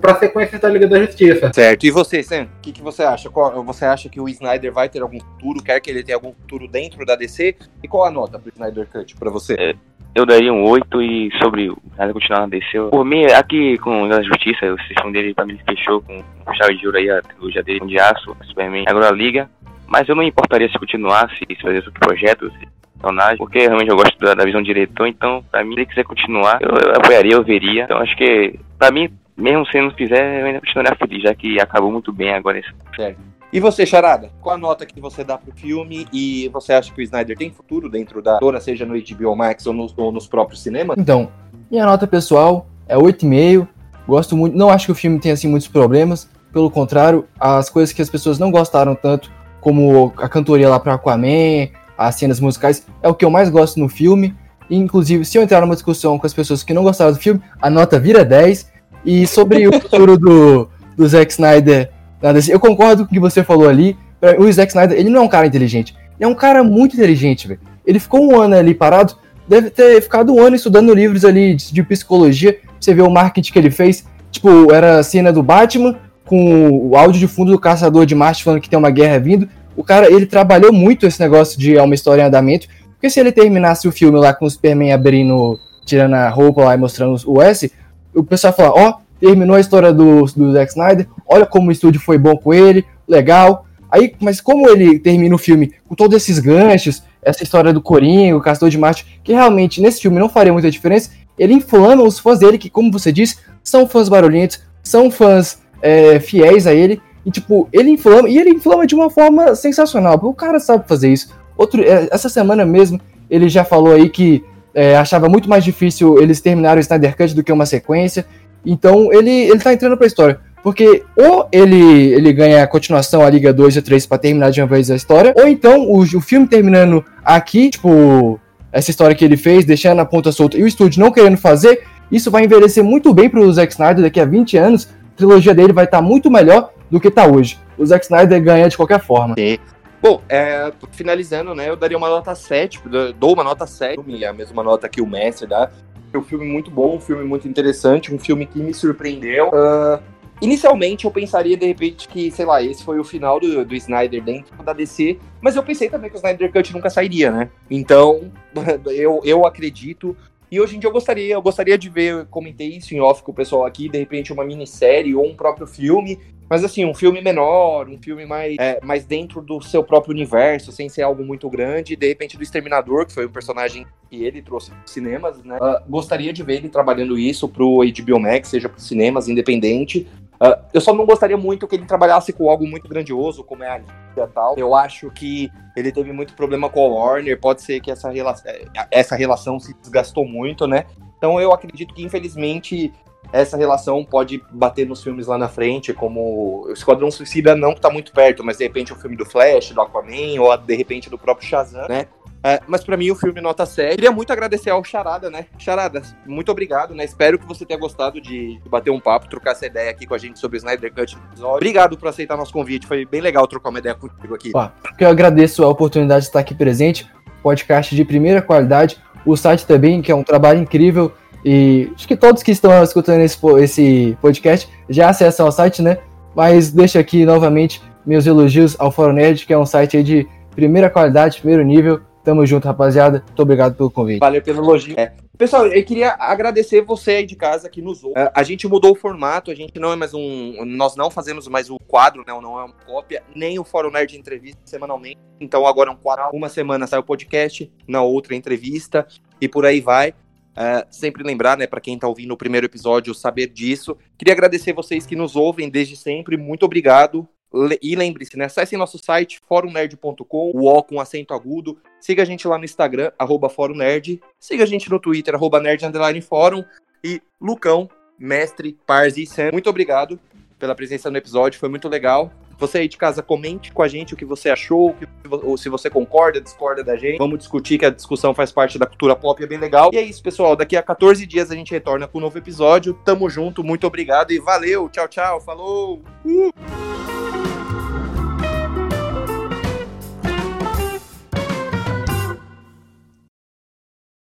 para sequências da Liga da Justiça. Certo. E você, Sam? O que, que você acha? Qual- você acha que o Snyder vai ter algum futuro? Quer que ele tenha algum futuro dentro da DC? E qual a nota pro Snyder Cut pra você? Eu daria um 8 e sobre o nada continuar na DC. eu- Por mim, aqui com a Justiça, o sistema dele pra mim fechou com com chave de ouro aí, a trilogia dele de aço, Superman, agora a Liga. Mas eu não importaria se continuasse, se fizesse outro projeto, se personagem, porque realmente eu gosto da, da visão do diretor, então pra mim, se ele quiser continuar, eu, eu apoiaria, eu veria. Então acho que, pra mim, mesmo se ele não fizer, eu ainda continuaria feliz, já que acabou muito bem agora esse E você, Charada? Qual a nota que você dá pro filme? E você acha que o Snyder tem futuro dentro da dona, seja no HBO Max ou nos, ou nos próprios cinemas? Então, minha nota pessoal é 8,5. Gosto muito, não acho que o filme tenha assim muitos problemas. Pelo contrário, as coisas que as pessoas não gostaram tanto, como a cantoria lá para Aquaman, as cenas musicais, é o que eu mais gosto no filme. E, inclusive, se eu entrar numa discussão com as pessoas que não gostaram do filme, a nota vira 10. E sobre o futuro do, do Zack Snyder, DC, eu concordo com o que você falou ali. Pra- O Zack Snyder, ele não é um cara inteligente. Ele é um cara muito inteligente, velho. Ele ficou um ano ali parado, deve ter ficado um ano estudando livros ali de, de psicologia. Você vê o marketing que ele fez. Tipo, era a cena do Batman com o áudio de fundo do Caçador de Marte falando que tem uma guerra vindo. O cara, ele trabalhou muito esse negócio de é uma história em andamento. Porque se ele terminasse o filme lá com o Superman abrindo, tirando a roupa lá e mostrando o S, o pessoal fala, ó, terminou a história do, do Zack Snyder, olha como o estúdio foi bom com ele, legal. Aí, mas como ele termina o filme com todos esses ganchos, essa história do Corinho, o Caçador de Marte, que realmente nesse filme não faria muita diferença, ele inflama os fãs dele, que, como você disse, são fãs barulhentos, são fãs é, fiéis a ele, e tipo, ele inflama, e ele inflama de uma forma sensacional, o cara sabe fazer isso. Outro, é, essa semana mesmo, ele já falou aí que é, achava muito mais difícil eles terminarem o Snyder Cut do que uma sequência, então ele, ele tá entrando pra história. Porque ou ele, ele ganha a continuação, a Liga 2 e 3 pra terminar de uma vez a história, ou então o, o filme terminando aqui, tipo, essa história que ele fez, deixando a ponta solta, e o estúdio não querendo fazer, isso vai envelhecer muito bem pro Zack Snyder daqui a 20 anos, trilogia dele vai estar muito melhor do que tá hoje. O Zack Snyder ganha de qualquer forma. Bom, é, finalizando, né? Eu daria uma nota 7, dou- uma nota 7, é a mesma nota que o Mestre dá. É um filme muito bom, um filme muito interessante, um filme que me surpreendeu. Ah, inicialmente eu pensaria, de repente, que, sei lá, esse foi o final do, do Snyder dentro da DC, mas eu pensei também que o Snyder Cut nunca sairia, né? Então, eu, eu acredito. E hoje em dia eu gostaria, eu gostaria de ver, eu comentei isso em off com o pessoal aqui, de repente uma minissérie ou um próprio filme, mas assim, um filme menor, um filme mais, é, mais dentro do seu próprio universo, sem ser algo muito grande. De repente, do Exterminador, que foi um personagem que ele trouxe para cinemas, né? Ah, gostaria de ver ele trabalhando isso pro HBO Max, seja para cinemas, independente. Ah, eu só não gostaria muito que ele trabalhasse com algo muito grandioso, como é a Liga e tal. Eu acho que ele teve muito problema com a Warner, pode ser que essa, rela essa relação se desgastou muito, né? Então eu acredito que, infelizmente, essa relação pode bater nos filmes lá na frente, como o Esquadrão Suicida não que tá muito perto, mas de repente o filme do Flash, do Aquaman, ou de repente do próprio Shazam, né? É, mas pra mim o filme nota 7. Queria muito agradecer ao Charada, né? Charada, muito obrigado, né? Espero que você tenha gostado de bater um papo, trocar essa ideia aqui com a gente sobre o Snyder Cut. Obrigado por aceitar nosso convite, foi bem legal trocar uma ideia contigo aqui. Ó, eu agradeço a oportunidade de estar aqui presente. Podcast de primeira qualidade. O site também, que é um trabalho incrível. E acho que todos que estão escutando esse, esse podcast já acessam o site, né? Mas deixo aqui novamente meus elogios ao Fórum Nerd, que é um site aí de primeira qualidade, primeiro nível. Tamo junto, rapaziada. Muito obrigado pelo convite. Valeu pelo elogio. É, Pessoal, eu queria agradecer você aí de casa que nos ouve. A gente mudou o formato, a gente não é mais um. Nós não fazemos mais o quadro, né? Não é uma cópia, nem o Fórum Nerd entrevista semanalmente. Então agora é um quadro. Uma semana sai o podcast, na outra entrevista, e por aí vai. Uh, sempre lembrar, né, para quem está ouvindo o primeiro episódio, saber disso. Queria agradecer vocês que nos ouvem desde sempre. Muito obrigado. E lembre-se, né? Acesse nosso site, forumnerd.com, o O com acento agudo. Siga a gente lá no Instagram, arroba forumnerd. Siga a gente no Twitter, arroba nerd fórum. E Lucão, mestre, Parzi e Sam, muito obrigado pela presença no episódio, foi muito legal. Você aí de casa, comente com a gente o que você achou, ou se você concorda, discorda da gente. Vamos discutir, que a discussão faz parte da cultura pop, é bem legal. E é isso, pessoal. Daqui a 14 dias a gente retorna com um novo episódio. Tamo junto, muito obrigado e valeu. Tchau, tchau. Falou! Uh!